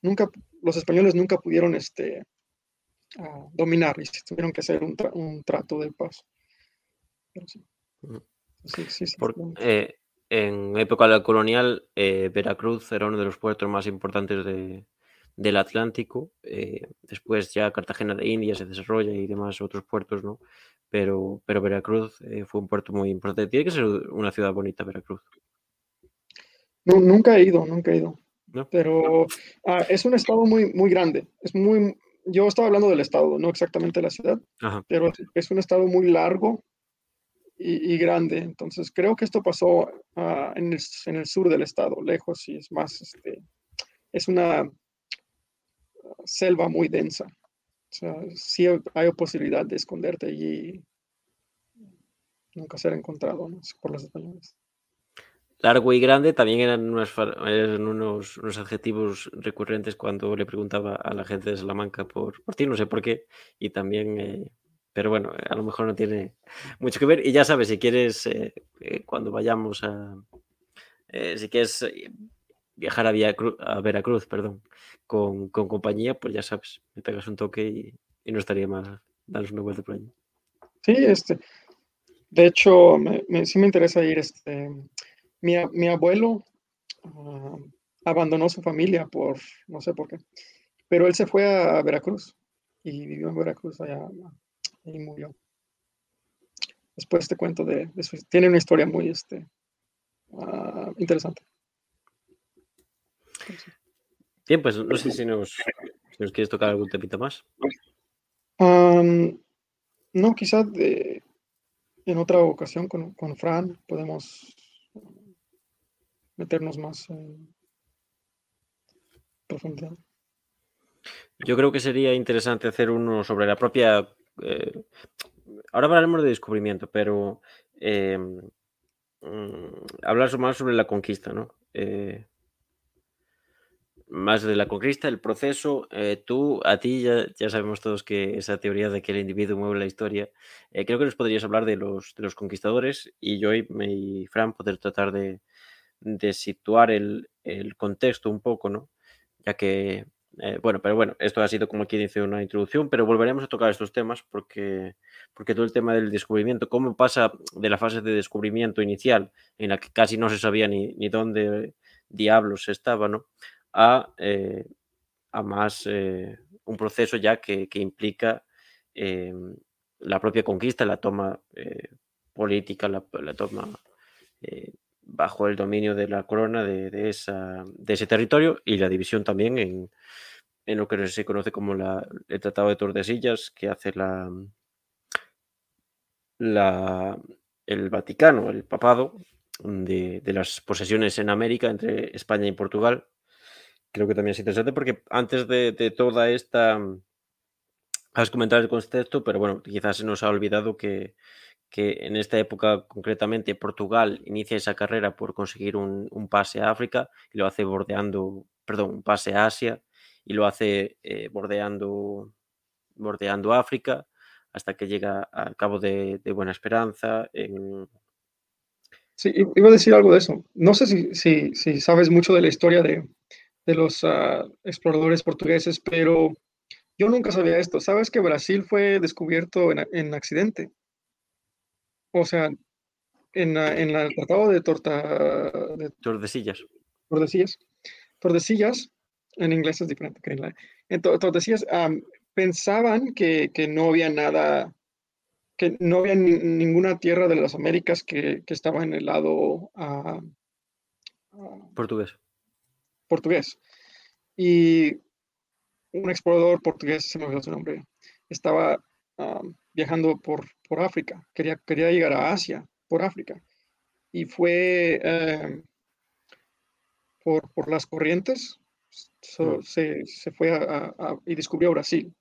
nunca, los españoles nunca pudieron este, dominar y tuvieron que hacer un, trato de paz. Eh, en época colonial, eh, Veracruz era uno de los puertos más importantes del Atlántico. Eh, después ya Cartagena de India se desarrolla y demás otros puertos, ¿no? Pero, pero Veracruz fue un puerto muy importante. Tiene que ser una ciudad bonita, Veracruz. No, nunca he ido, nunca he ido. Pero ah, es un estado muy, muy grande. Es muy, yo estaba hablando del estado, no exactamente de la ciudad, pero es un estado muy largo y, grande. Entonces creo que esto pasó ah, en, el, en, el, sur del estado, lejos, y es más, este, es una ah, selva muy densa. O sea, sí hay posibilidad de esconderte allí nunca ser encontrado por los españoles. Largo y grande también eran, unos, unos, adjetivos recurrentes cuando le preguntaba a la gente de Salamanca por, por ti, no sé por qué, y también, eh, pero bueno, a lo mejor no tiene mucho que ver. Y ya sabes, si quieres, eh, eh, cuando vayamos a, si quieres viajar a, a Veracruz, perdón, con, compañía, pues ya sabes, me pegas un toque y, no estaría mal darnos una vuelta por allí. Sí, este, de hecho, sí me interesa ir, este, mi, abuelo ah, abandonó su familia por, no sé por qué, pero él se fue a Veracruz y vivió en Veracruz allá y murió. Después te cuento de, eso. Tiene una historia muy este, ah, interesante. Bien, pues no sé si nos, quieres tocar algún temita más. no, quizás en otra ocasión con, con Fran podemos meternos más en profundidad. Yo creo que sería interesante hacer uno sobre la propia... Eh, ahora hablaremos de descubrimiento, pero em, mm, hablar más sobre la conquista, ¿no? Eh, más de la conquista, el proceso. Eh, tú, a ti, ya, ya, sabemos todos que esa teoría de que el individuo mueve la historia, creo que nos podrías hablar de los, de los conquistadores y yo y, Fran poder tratar de, de situar el, contexto un poco, ¿no? Ya que, eh, bueno, pero bueno, esto ha sido como quien dice una introducción, pero volveremos a tocar estos temas porque, porque todo el tema del descubrimiento, cómo pasa de la fase de descubrimiento inicial, en la que casi no se sabía ni, ni dónde diablos estaba, ¿no? A, eh, a más eh, un proceso ya que, implica la propia conquista, la toma política, la, toma bajo el dominio de la corona de, esa, de ese territorio y la división también en, lo que se conoce como la, el Tratado de Tordesillas que hace la, la, el Vaticano, el papado, de, las posesiones en América entre España y Portugal. Creo que también es interesante porque antes de, de toda esta... Has comentado el concepto, pero bueno, quizás se nos ha olvidado que, que en esta época concretamente Portugal inicia esa carrera por conseguir un, pase a África y lo hace bordeando, perdón, un pase a Asia y lo hace eh, bordeando, bordeando África hasta que llega al cabo de, Buena Esperanza. Sí, iba a decir algo de eso. No sé si, si, sabes mucho de la historia de, los ah, exploradores portugueses, pero yo nunca sabía esto. ¿Sabes que Brasil fue descubierto en, en accidente? O sea, en, en el tratado de torta... De, Tordesillas. Tordesillas. Tordesillas, en inglés es diferente que en la... En Tordesillas pensaban que, que, no había nada, que no había ninguna tierra de las Américas que, que estaba en el lado portugués. Portugués. Y un explorador portugués, se me olvidó su nombre, estaba viajando por, por África, quería, quería llegar a Asia por África. Y fue em, por, por, las corrientes, mm. se, se, fue a, y descubrió Brasil.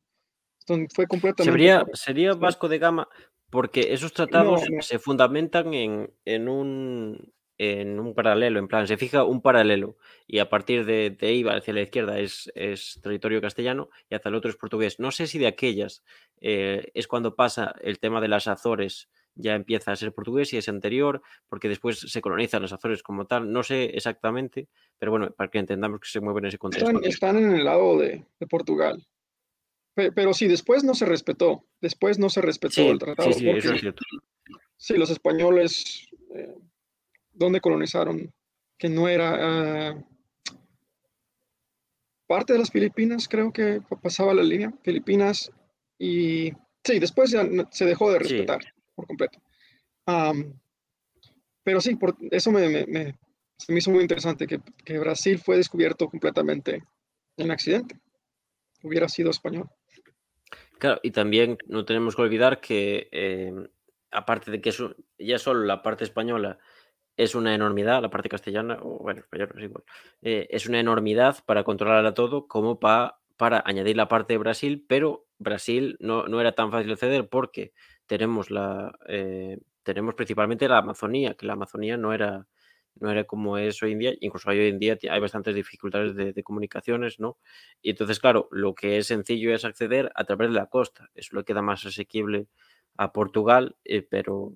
Entonces fue completamente... Sería, sería Vasco de Gama, porque esos tratados se fundamentan en, en, un, en un paralelo, en plan, se fija un paralelo y a partir de, de ahí hacia la izquierda es, es, territorio castellano y hacia el otro es portugués. No sé si de aquellas eh, es cuando pasa el tema de las Azores ya empieza a ser portugués y es anterior, porque después se colonizan las Azores como tal, no sé exactamente, pero bueno, para que entendamos que se mueven en ese contexto. Están, en el lado de, de Portugal, pero sí, después no se respetó. Después no se respetó el tratado. Sí, sí, eso es cierto. Sí, los españoles, eh, ¿dónde colonizaron? Que no era ah, parte de las Filipinas, creo que pasaba la línea, Filipinas, y sí, después ya se dejó de respetar por completo. pero sí, por eso me, me, se me hizo muy interesante que, que Brasil fue descubierto completamente en accidente. Hubiera sido español. Claro, y también no tenemos que olvidar que, eh, aparte de que ya solo la parte española es una enormidad, la parte castellana, o bueno, español es igual, eh, es una enormidad para controlarla todo como para añadir la parte de Brasil, pero Brasil no, no era tan fácil de ceder porque tenemos, la, eh, tenemos principalmente la Amazonía, que la Amazonía no era, no era como es hoy en día, incluso hoy en día hay bastantes dificultades de, comunicaciones, ¿no? Y entonces, claro, lo que es sencillo es acceder a través de la costa, eso le queda más asequible a Portugal, eh, pero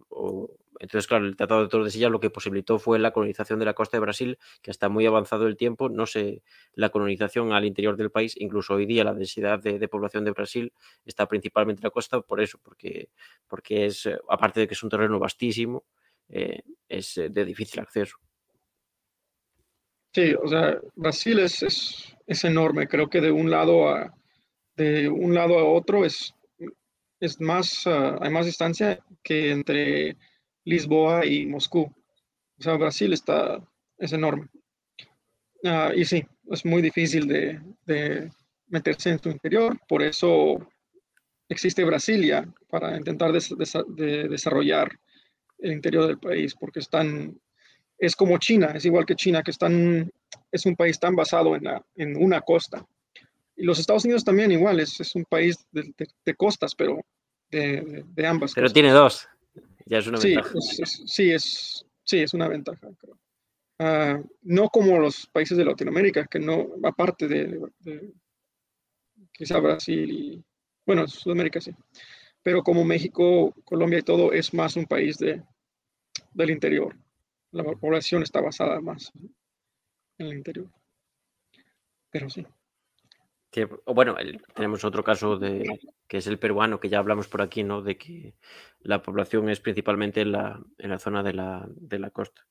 entonces, claro, el Tratado de Tordesillas lo que posibilitó fue la colonización de la costa de Brasil, que hasta muy avanzado el tiempo, no sé, la colonización al interior del país, incluso hoy día la densidad de, población de Brasil está principalmente en la costa por eso, porque, porque es, aparte de que es un terreno vastísimo, eh, es de difícil acceso. Sí, o sea, Brasil es, es, enorme. Creo que de un lado a, de un lado a otro es, es más, ah, hay más distancia que entre Lisboa y Moscú. O sea, Brasil está, es enorme. Ah, y sí, es muy difícil de, de, meterse en su interior. Por eso existe Brasilia para intentar de desarrollar el interior del país, porque están es como China, es igual que China, que están, es un país tan basado en, la, en una costa. Y los Estados Unidos también igual, es, es un país de, de, costas, pero de, de, ambas. Pero tiene dos, ya es una sí, ventaja. Es, sí, es, sí, es una ventaja, creo. Uh, no como los países de Latinoamérica, que no, aparte de, de quizá Brasil y, bueno, Sudamérica sí, pero como México, Colombia y todo, es más un país de, del interior la población está basada más en el interior. Pero sí. Bueno, tenemos otro caso de que es el peruano, que ya hablamos por aquí, ¿no? De que la población es principalmente en la, en la zona de la, de la costa.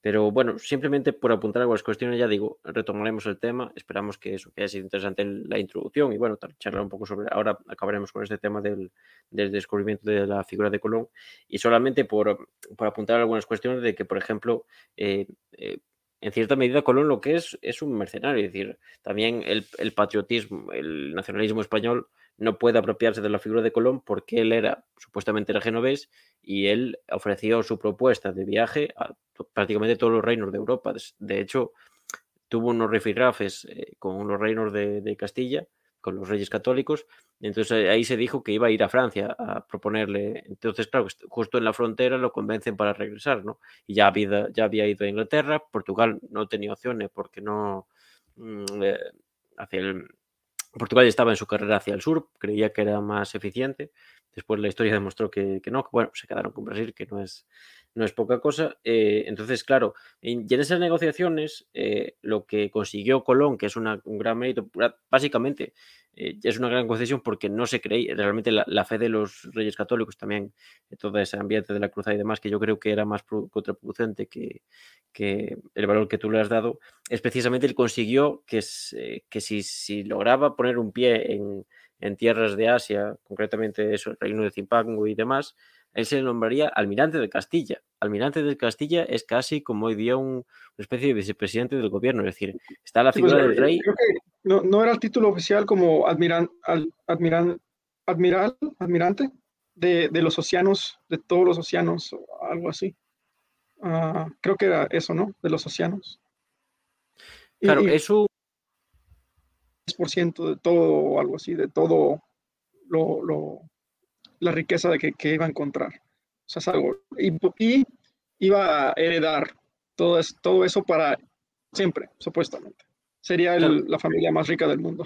Pero bueno, simplemente por apuntar algunas cuestiones, ya digo, retomaremos el tema. Esperamos que eso, haya sido interesante la introducción y bueno, charlar un poco sobre. Ahora acabaremos con este tema del, del descubrimiento de la figura de Colón. Y solamente por, por apuntar algunas cuestiones de que, por ejemplo, eh, eh, en cierta medida Colón lo que es es un mercenario, es decir, también el, patriotismo, el nacionalismo español no puede apropiarse de la figura de Colón porque él era, supuestamente era genovés, y él ofreció su propuesta de viaje a prácticamente todos los reinos de Europa. De hecho, tuvo unos rifirrafes eh, con los reinos de, Castilla, con los reyes católicos, entonces ahí se dijo que iba a ir a Francia a proponerle, entonces claro, justo en la frontera lo convencen para regresar, ¿no? Y ya había, ya había ido a Inglaterra, Portugal no tenía opciones porque no, mm, eh, hacia el, Portugal estaba en su carrera hacia el sur, creía que era más eficiente. Después la historia demostró que, no, que bueno, se quedaron con Brasil, que no es, no es poca cosa. Eh, entonces, claro, en, y en esas negociaciones, eh, lo que consiguió Colón, que es un gran mérito, básicamente eh, es una gran concesión porque no se creía realmente la, fe de los reyes católicos también, todo ese ambiente de la cruzada y demás, que yo creo que era más contraproducente que, que el valor que tú le has dado, es precisamente él consiguió que, que si, si lograba poner un pie en, en tierras de Asia, concretamente eso, el reino de Zimpango y demás, él se nombraría almirante de Castilla. Almirante de Castilla es casi como hoy día un, una especie de vicepresidente del gobierno, es decir, está la pues, figura del rey. Creo que no, no, era el título oficial como admiran, al, admiral, almirante de, de, los océanos, de todos los océanos, algo así. Uh, creo que era eso, ¿no? De los océanos. Claro, y, eso. 10% de todo, o algo así, de todo lo, lo la riqueza de que, que, iba a encontrar. O sea, es algo. Y, y iba a heredar todo, es, todo eso para siempre, supuestamente. Sería el, la familia más rica del mundo.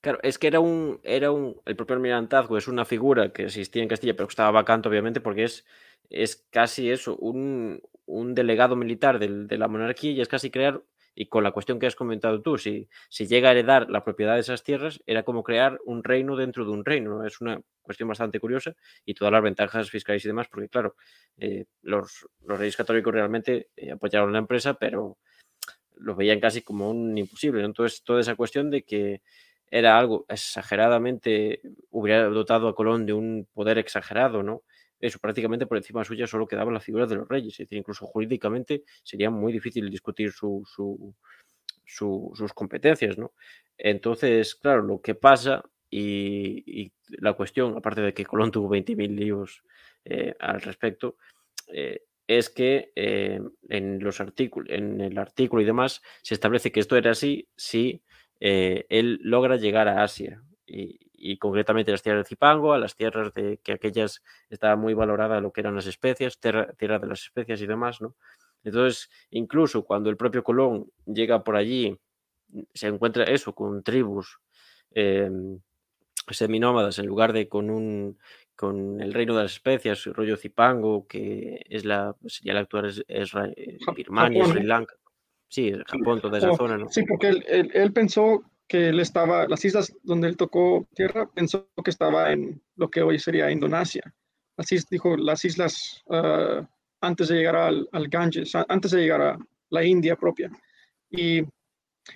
Claro, es que era un, era un, el propio almirantazgo es una figura que existía en Castilla, pero que estaba vacante, obviamente, porque es, es casi eso, un, un delegado militar de la monarquía y es casi crear Y con la cuestión que has comentado tú, si, si llega a heredar la propiedad de esas tierras, era como crear un reino dentro de un reino. Es una cuestión bastante curiosa y todas las ventajas fiscales y demás, porque claro, eh, los, los, reyes católicos realmente eh, apoyaron la empresa, pero lo veían casi como un imposible. Entonces, toda esa cuestión de que era algo exageradamente, hubiera dotado a Colón de un poder exagerado, ¿no? Eso prácticamente por encima suya solo quedaban las figuras de los reyes. Es decir, incluso jurídicamente sería muy difícil discutir su, sus competencias, ¿no? Entonces, claro, lo que pasa y, la cuestión, aparte de que Colón tuvo 20.000 líos eh, al respecto, eh, es que eh, en los en el artículo y demás, se establece que esto era así si él logra llegar a Asia. Y, y concretamente las tierras de Zipango, a las tierras de que aquellas estaba muy valorada lo que eran las especias, tierra, tierra de las especias y demás, ¿no? Entonces, incluso cuando el propio Colón llega por allí, se encuentra eso con tribus eh, seminómadas en lugar de con un con el reino de las especias, el rollo Zipango, que es la sería la actual es, es Birmania, Sri Lanka. Sí, Japón, toda esa zona, ¿no? Sí, porque él, él, él pensó que él estaba, las islas donde él tocó tierra, pensó que estaba en lo que hoy sería Indonesia. Así dijo, las islas uh, antes de llegar al, Ganges, antes de llegar a la India propia. Y,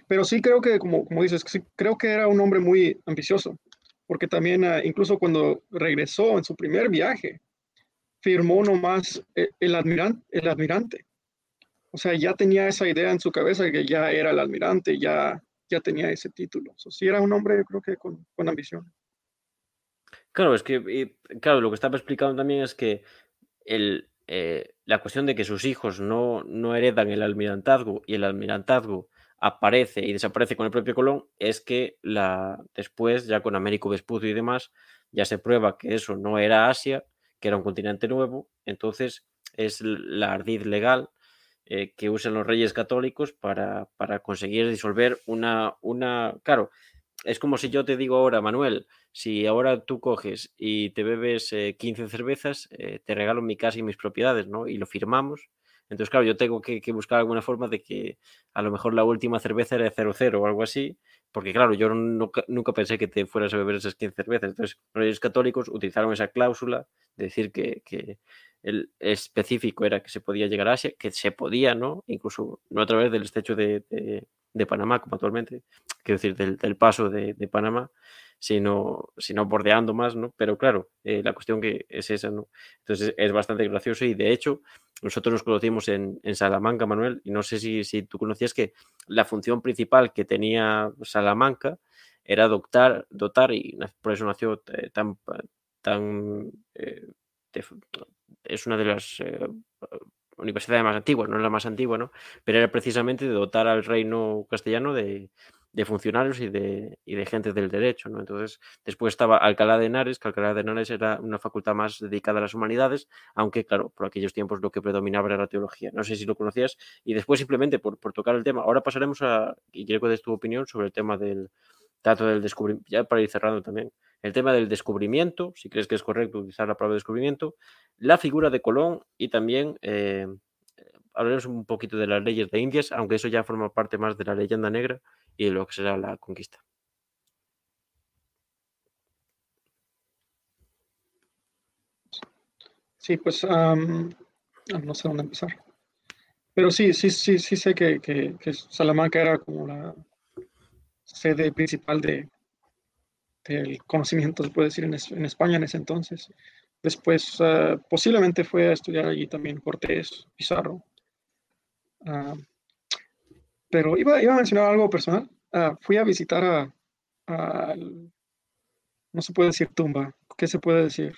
pero sí creo que, como, como dices, creo que era un hombre muy ambicioso, porque también uh, incluso cuando regresó en su primer viaje, firmó nomás el, el, admirante, el admirante. O sea, ya tenía esa idea en su cabeza que ya era el almirante, ya ya tenía ese título. O sí era un hombre, creo que con, con ambición. Claro, es que, y, claro, lo que estaba explicando también es que el, eh, la cuestión de que sus hijos no, no heredan el almirantazgo y el almirantazgo aparece y desaparece con el propio Colón, es que la, después, ya con Américo Vespucio y demás, ya se prueba que eso no era Asia, que era un continente nuevo, entonces es la ardid legal eh, que usan los reyes católicos para, para, conseguir disolver una, una... Claro, es como si yo te digo ahora, Manuel, si ahora tú coges y te bebes eh, 15 cervezas, eh, te regalo mi casa y mis propiedades, ¿no? Y lo firmamos. Entonces, claro, yo tengo que, buscar alguna forma de que a lo mejor la última cerveza era 0-0 o algo así, porque claro, yo nunca, nunca, pensé que te fueras a beber esas 15 cervezas. Entonces, los reyes católicos utilizaron esa cláusula de decir que, que el específico era que se podía llegar a Asia, que se podía, ¿no? Incluso no a través del estrecho de, de, Panamá, como actualmente, quiero decir, del, paso de, de, Panamá, sino, sino bordeando más, ¿no? Pero claro, eh, la cuestión que es esa, ¿no? Entonces es bastante gracioso y de hecho nosotros nos conocimos en, en Salamanca, Manuel, y no sé si, si, tú conocías que la función principal que tenía Salamanca era dotar, dotar y por eso nació eh, tan, tan eh, es una de las eh, universidades más antiguas, no es la más antigua, ¿no? Pero era precisamente de dotar al reino castellano de, de funcionarios y de, y de gente del derecho, ¿no? Entonces, después estaba Alcalá de Henares, que Alcalá de Henares era una facultad más dedicada a las humanidades, aunque, claro, por aquellos tiempos lo que predominaba era la teología. No sé si lo conocías. Y después, simplemente por, por tocar el tema, ahora pasaremos a, y quiero que des tu opinión sobre el tema del dato del descubrimiento, ya para ir cerrando también, el tema del descubrimiento, si crees que es correcto utilizar la palabra descubrimiento, la figura de Colón y también eh, hablaremos un poquito de las leyes de Indias, aunque eso ya forma parte más de la leyenda negra y de lo que será la conquista. Sí, pues um, no sé dónde empezar. Pero sí, sí, sí, sí sé que, que Salamanca era como la sede principal de, del conocimiento, se puede decir, en, en, España en ese entonces. Después, uh, posiblemente fue a estudiar allí también Cortés, Pizarro. Uh, pero iba, iba, a mencionar algo personal. Uh, fui a visitar a, a, no se puede decir tumba, ¿qué se puede decir?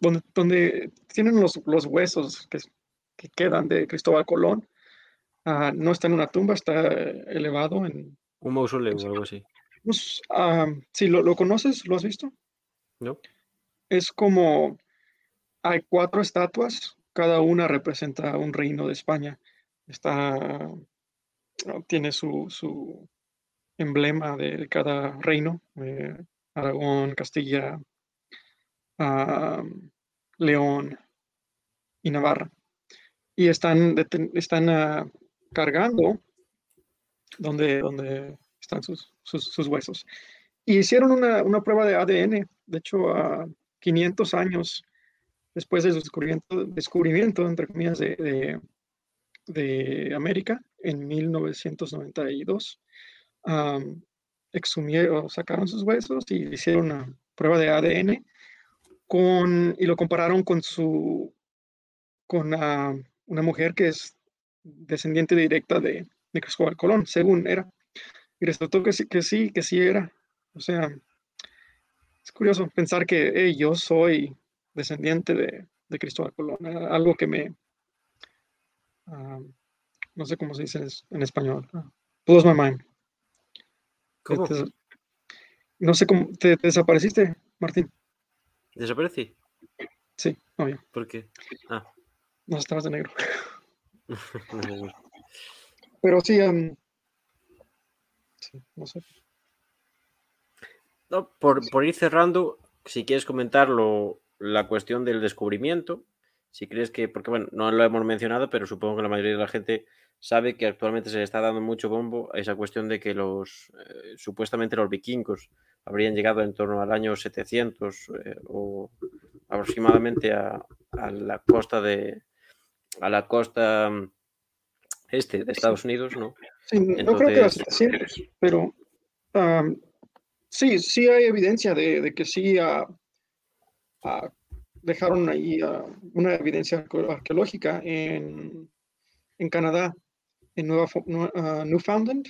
donde, donde tienen los, los huesos que, que, quedan de Cristóbal Colón. no está en una tumba, está elevado en... Un mausoleo o algo así. Pues, si lo, lo, conoces, ¿lo has visto? No. Es como hay cuatro estatuas, cada una representa un reino de España. Está, tiene su, su emblema de cada reino, eh, Aragón, Castilla, uh, León y Navarra. Y están, están uh, cargando donde, donde están sus, huesos. Y hicieron una, prueba de ADN, de hecho, a 500 años después del descubrimiento, descubrimiento entre comillas, de, de, América en 1992. exhumieron, sacaron sus huesos y hicieron una prueba de ADN con, y lo compararon con su con una mujer que es descendiente directa de, de Cristóbal Colón, según era. Y resultó que sí, que sí, que sí era. O sea, es curioso pensar que yo soy descendiente de, de, Cristóbal Colón, algo que me, ah, no sé cómo se dice en español, blows my mind. ¿Cómo? no sé cómo, ¿te, desapareciste, Martín? ¿Desaparecí? Sí, obvio. ¿Por qué? Ah. No, estabas de negro. Pero sí, sí, no sé. No, por, por, ir cerrando, si quieres comentarlo, la cuestión del descubrimiento, si crees que, porque bueno, no lo hemos mencionado, pero supongo que la mayoría de la gente sabe que actualmente se le está dando mucho bombo a esa cuestión de que los, eh, supuestamente los vikingos habrían llegado en torno al año 700 eh, o aproximadamente a, a, la costa de, a la costa mm, este de Estados Unidos, ¿no? Sí, no creo que las 700, pero sí, sí hay evidencia de, que sí uh, dejaron ahí una evidencia arqueológica en, en Canadá, en Nueva, Newfoundland.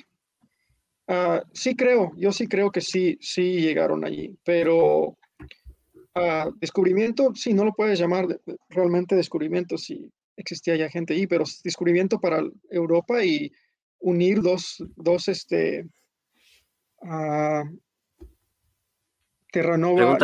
sí creo, yo sí creo que sí, sí llegaron allí, pero descubrimiento, sí, no lo puedes llamar realmente descubrimiento si existía ya gente ahí, pero descubrimiento para Europa y unir dos, dos este, uh, Terranova.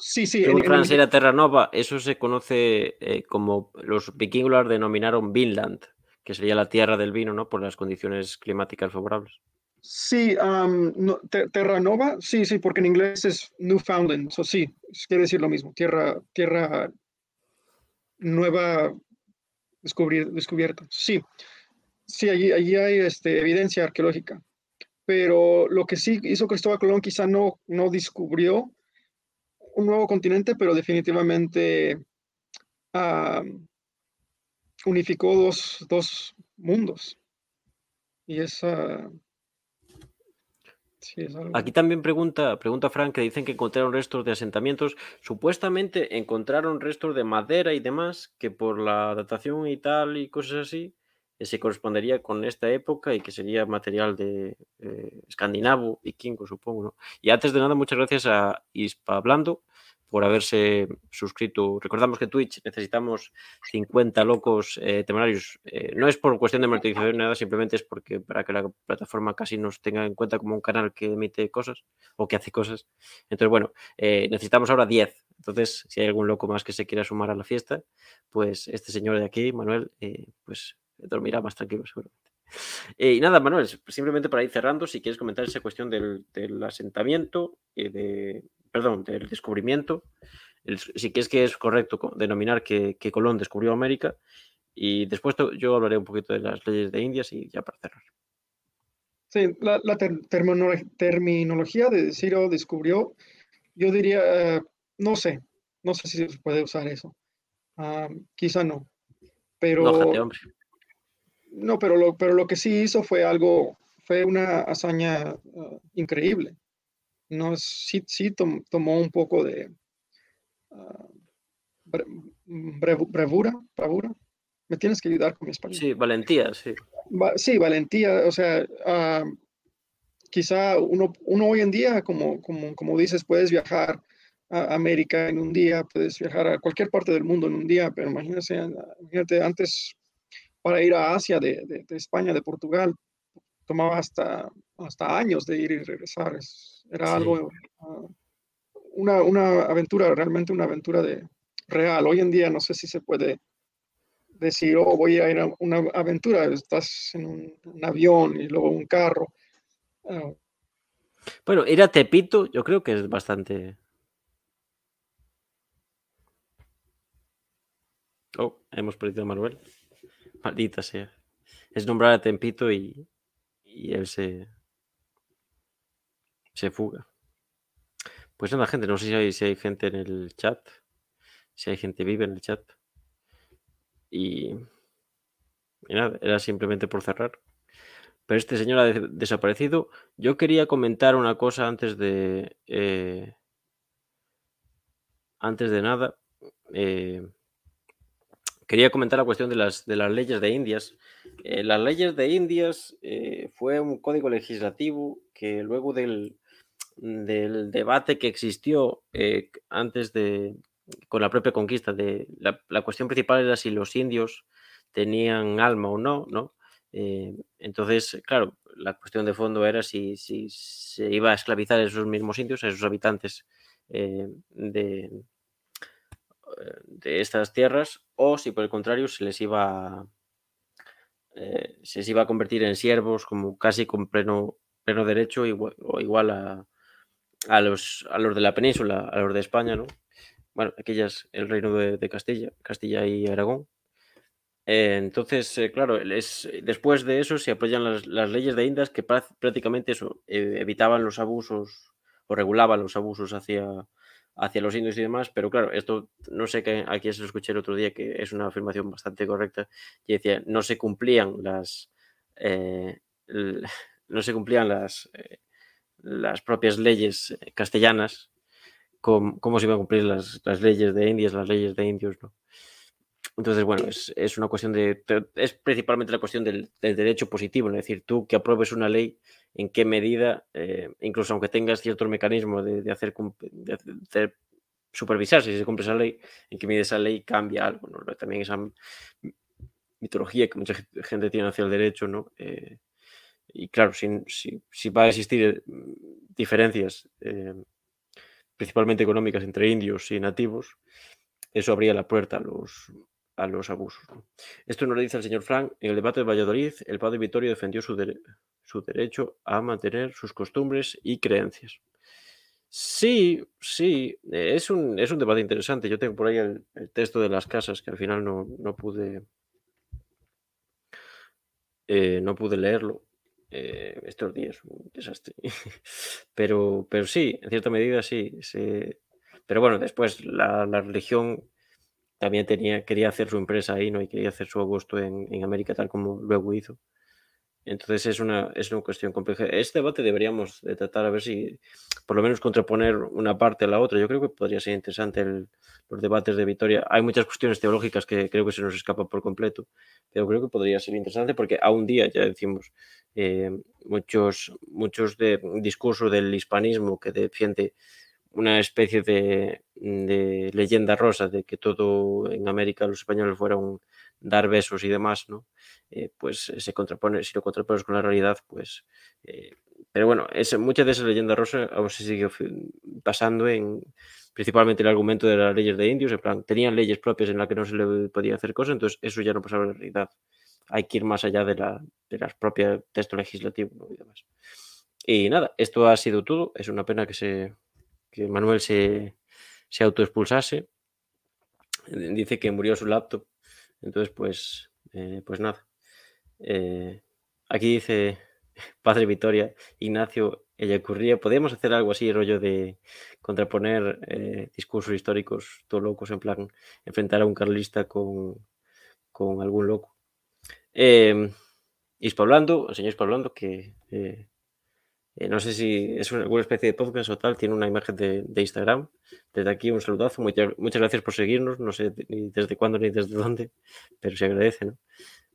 sí, sí, en, Terranova, eso se conoce eh, como los vikingos denominaron Vinland, que sería la tierra del vino, ¿no? Por las condiciones climáticas favorables. Sí, Terranova, sí, sí, porque en inglés es Newfoundland, eso sí, quiere decir lo mismo, tierra, tierra nueva descubrir, descubierto. Sí, sí, allí, allí hay este, evidencia arqueológica. Pero lo que sí hizo Cristóbal Colón quizá no, no descubrió un nuevo continente, pero definitivamente unificó dos, dos, mundos. Y esa, Aquí también pregunta, pregunta Frank que dicen que encontraron restos de asentamientos. Supuestamente encontraron restos de madera y demás, que por la datación y tal y cosas así, eh, se correspondería con esta época y que sería material de eh, escandinavo, vikingo, supongo. Y antes de nada, muchas gracias a Ispa Blando por haberse suscrito. Recordamos que Twitch necesitamos 50 locos eh, temerarios. Eh, no es por cuestión de monetización nada, simplemente es porque para que la plataforma casi nos tenga en cuenta como un canal que emite cosas o que hace cosas. Entonces, bueno, eh, necesitamos ahora 10. Entonces, si hay algún loco más que se quiera sumar a la fiesta, pues este señor de aquí, Manuel, pues dormirá más tranquilo seguramente. Y nada, Manuel, simplemente para ir cerrando, si quieres comentar esa cuestión del, del asentamiento, de, perdón, del descubrimiento, si que es que es correcto denominar que, Colón descubrió América, y después yo hablaré un poquito de las leyes de Indias y ya para cerrar. Sí, la, terminología de decir o descubrió, yo diría, eh, no sé, no sé si se puede usar eso. Ah, quizá no. Pero. No, no, pero lo, pero lo que sí hizo fue algo, fue una hazaña ah, increíble no, sí, sí tomó un poco de uh, bravura, Me tienes que ayudar con mi español. Sí, valentía, sí. sí, valentía. O sea, ah, quizá uno, uno, hoy en día, como, como, como dices, puedes viajar a América en un día, puedes viajar a cualquier parte del mundo en un día, pero imagínate, imagínate antes para ir a Asia de, de España, de Portugal, tomaba hasta, hasta años de ir y regresar. era algo, ah, una, una, aventura, realmente una aventura de, real. Hoy en día no sé si se puede decir, oh, voy a ir a una aventura, estás en un, avión y luego un carro. Ah. Bueno, ir a Tepito yo creo que es bastante... Oh, hemos perdido a Manuel. Maldita sea. es nombrar a Tempito y, y él se, se fuga. Pues nada, gente, no sé si hay, si hay gente en el chat, si hay gente viva en el chat. Y, nada, era simplemente por cerrar. Pero este señor ha de- desaparecido. Yo quería comentar una cosa antes de. eh, antes de nada. eh, quería comentar la cuestión de las, de las leyes de Indias. Eh, las leyes de Indias eh, fue un código legislativo que luego del, debate que existió eh, antes de, con la propia conquista, la, cuestión principal era si los indios tenían alma o no, entonces, claro, la cuestión de fondo era si, si se iba a esclavizar a esos mismos indios, a esos habitantes de, de estas tierras, o si por el contrario se les iba eh, se les iba a convertir en siervos como casi con pleno, pleno derecho igual, o igual a, a, los, a los de la península, a los de España, ¿no? Bueno, aquellas, el reino de, Castilla, Castilla y Aragón. Eh, entonces, eh, claro, es, después de eso se apoyan las, las leyes de Indas que prá- prácticamente eso, eh, evitaban los abusos o regulaban los abusos hacia, hacia los indios y demás, pero claro, esto no sé que aquí se lo escuché el otro día, que es una afirmación bastante correcta, y decía, no se cumplían las, eh, no se cumplían las, eh, las propias leyes eh, castellanas, com- cómo se iban a cumplir las, las leyes de Indias, las leyes de indios, ¿no? Entonces, bueno, es, es una cuestión de. Es principalmente la cuestión del, del derecho positivo, es decir, tú que apruebes una ley, en qué medida, eh, incluso aunque tengas ciertos mecanismos de, de hacer, de supervisar si se cumple esa ley, en qué medida esa ley cambia algo, ¿no? También esa mitología que mucha gen- gente tiene hacia el derecho, ¿no? Eh, y claro, si, si, si va a existir mm, diferencias, eh, principalmente económicas, entre indios y nativos, eso abría la puerta a los, a los abusos. Esto nos lo dice el señor Frank. En el debate de Valladolid, el padre Vittorio defendió su, su derecho a mantener sus costumbres y creencias. Sí, sí, es un, es un debate interesante. Yo tengo por ahí el, texto de las casas que al final no, no pude, eh, no pude leerlo eh, estos días, un desastre. pero, pero sí, en cierta medida sí. se- Pero bueno, después la, la religión también tenía, quería hacer su empresa ahí, ¿no? Y quería hacer su agosto en, en América, tal como luego hizo. Entonces es una, es una cuestión compleja. Este debate deberíamos de tratar a ver si, por lo menos, contraponer una parte a la otra. Yo creo que podría ser interesante el- los debates de Vitoria. Hay muchas cuestiones teológicas que creo que se nos escapan por completo, pero creo que podría ser interesante porque a un día, ya decimos, eh, muchos, muchos de discursos del hispanismo que defiende una especie de, leyenda rosa de que todo en América los españoles fueron dar besos y demás, ¿no? Eh, pues se contrapone, si lo contrapones con la realidad, pues... eh, pero bueno, muchas de esas leyendas rosas aún se sigue basando en principalmente el argumento de las leyes de indios, en plan, tenían leyes propias en las que no se le podía hacer cosas, entonces eso ya no pasaba la realidad. Hay que ir más allá de, la, de las propias texto legislativo y demás. Y nada, esto ha sido todo. Es una pena que se que Manuel se, se autoexpulsase. Eh, Dice que murió su laptop. Entonces, pues, eh, pues nada. Eh, aquí dice Padre Victoria, Ignacio Ellacurría. ¿Podemos hacer algo así, rollo de contraponer discursos históricos todo locos, en plan, enfrentar a un carlista con, con algún loco? Eh, Hispablando, el señor Hispablando, que eh, no sé si es una, alguna especie de podcast o tal, tiene una imagen de, de Instagram. Desde aquí un saludazo, muchas, muchas gracias por seguirnos, no sé ni desde cuándo ni desde dónde, pero se agradece, ¿no?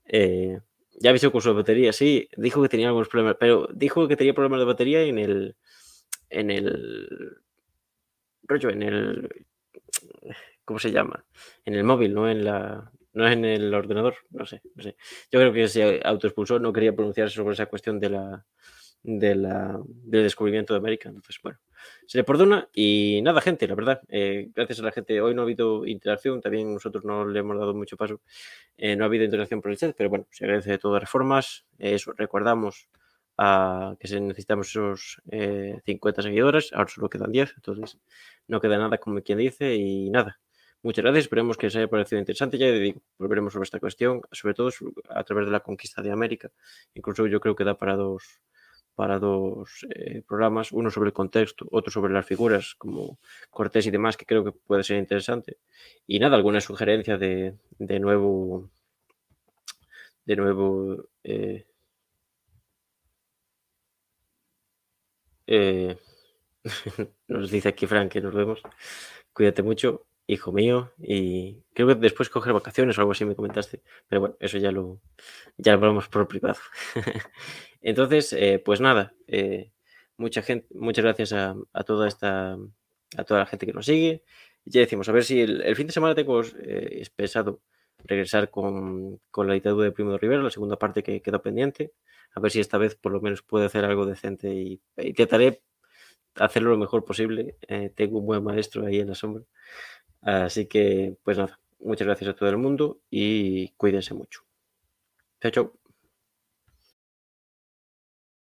Eh, ya avisó con su batería, sí, dijo que tenía algunos problemas, pero dijo que tenía problemas de batería en el, en el, rollo, en el, ¿cómo se llama? En el móvil, no en la, no en el ordenador, no sé, no sé. Yo creo que se autoexpulsó, no quería pronunciarse sobre esa cuestión de la, de la, del descubrimiento de América. Entonces, bueno, se le perdona y nada, gente, la verdad, eh, gracias a la gente. Hoy no ha habido interacción, también nosotros no le hemos dado mucho paso, eh, no ha habido interacción por el chat, pero bueno, se agradece de todas las formas. Eh, eso, recordamos a que necesitamos esos eh, 50 seguidores, ahora solo quedan 10, entonces no queda nada como quien dice y nada. muchas gracias, esperemos que os haya parecido interesante. Ya digo, volveremos sobre esta cuestión, sobre todo a través de la conquista de América. Incluso yo creo que da para dos, para dos eh, programas, uno sobre el contexto, otro sobre las figuras como Cortés y demás, que creo que puede ser interesante. Y nada, alguna sugerencia de, de nuevo, de nuevo, eh, eh, nos dice aquí Frank que nos vemos. Cuídate mucho, hijo mío, y creo que después coger vacaciones o algo así me comentaste. Pero bueno, eso ya lo, ya lo hablamos por privado. Entonces, eh, pues nada, eh, mucha gente, muchas gracias a, toda esta, a toda la gente que nos sigue. Ya decimos, a ver si el, fin de semana tengo eh, pensado regresar con, la dictadura de Primo de Rivera, la segunda parte que quedó pendiente. A ver si esta vez por lo menos puedo hacer algo decente y, intentaré hacerlo lo mejor posible. tengo un buen maestro ahí en la sombra. Así que, pues nada, muchas gracias a todo el mundo y cuídense mucho. Chao, chao.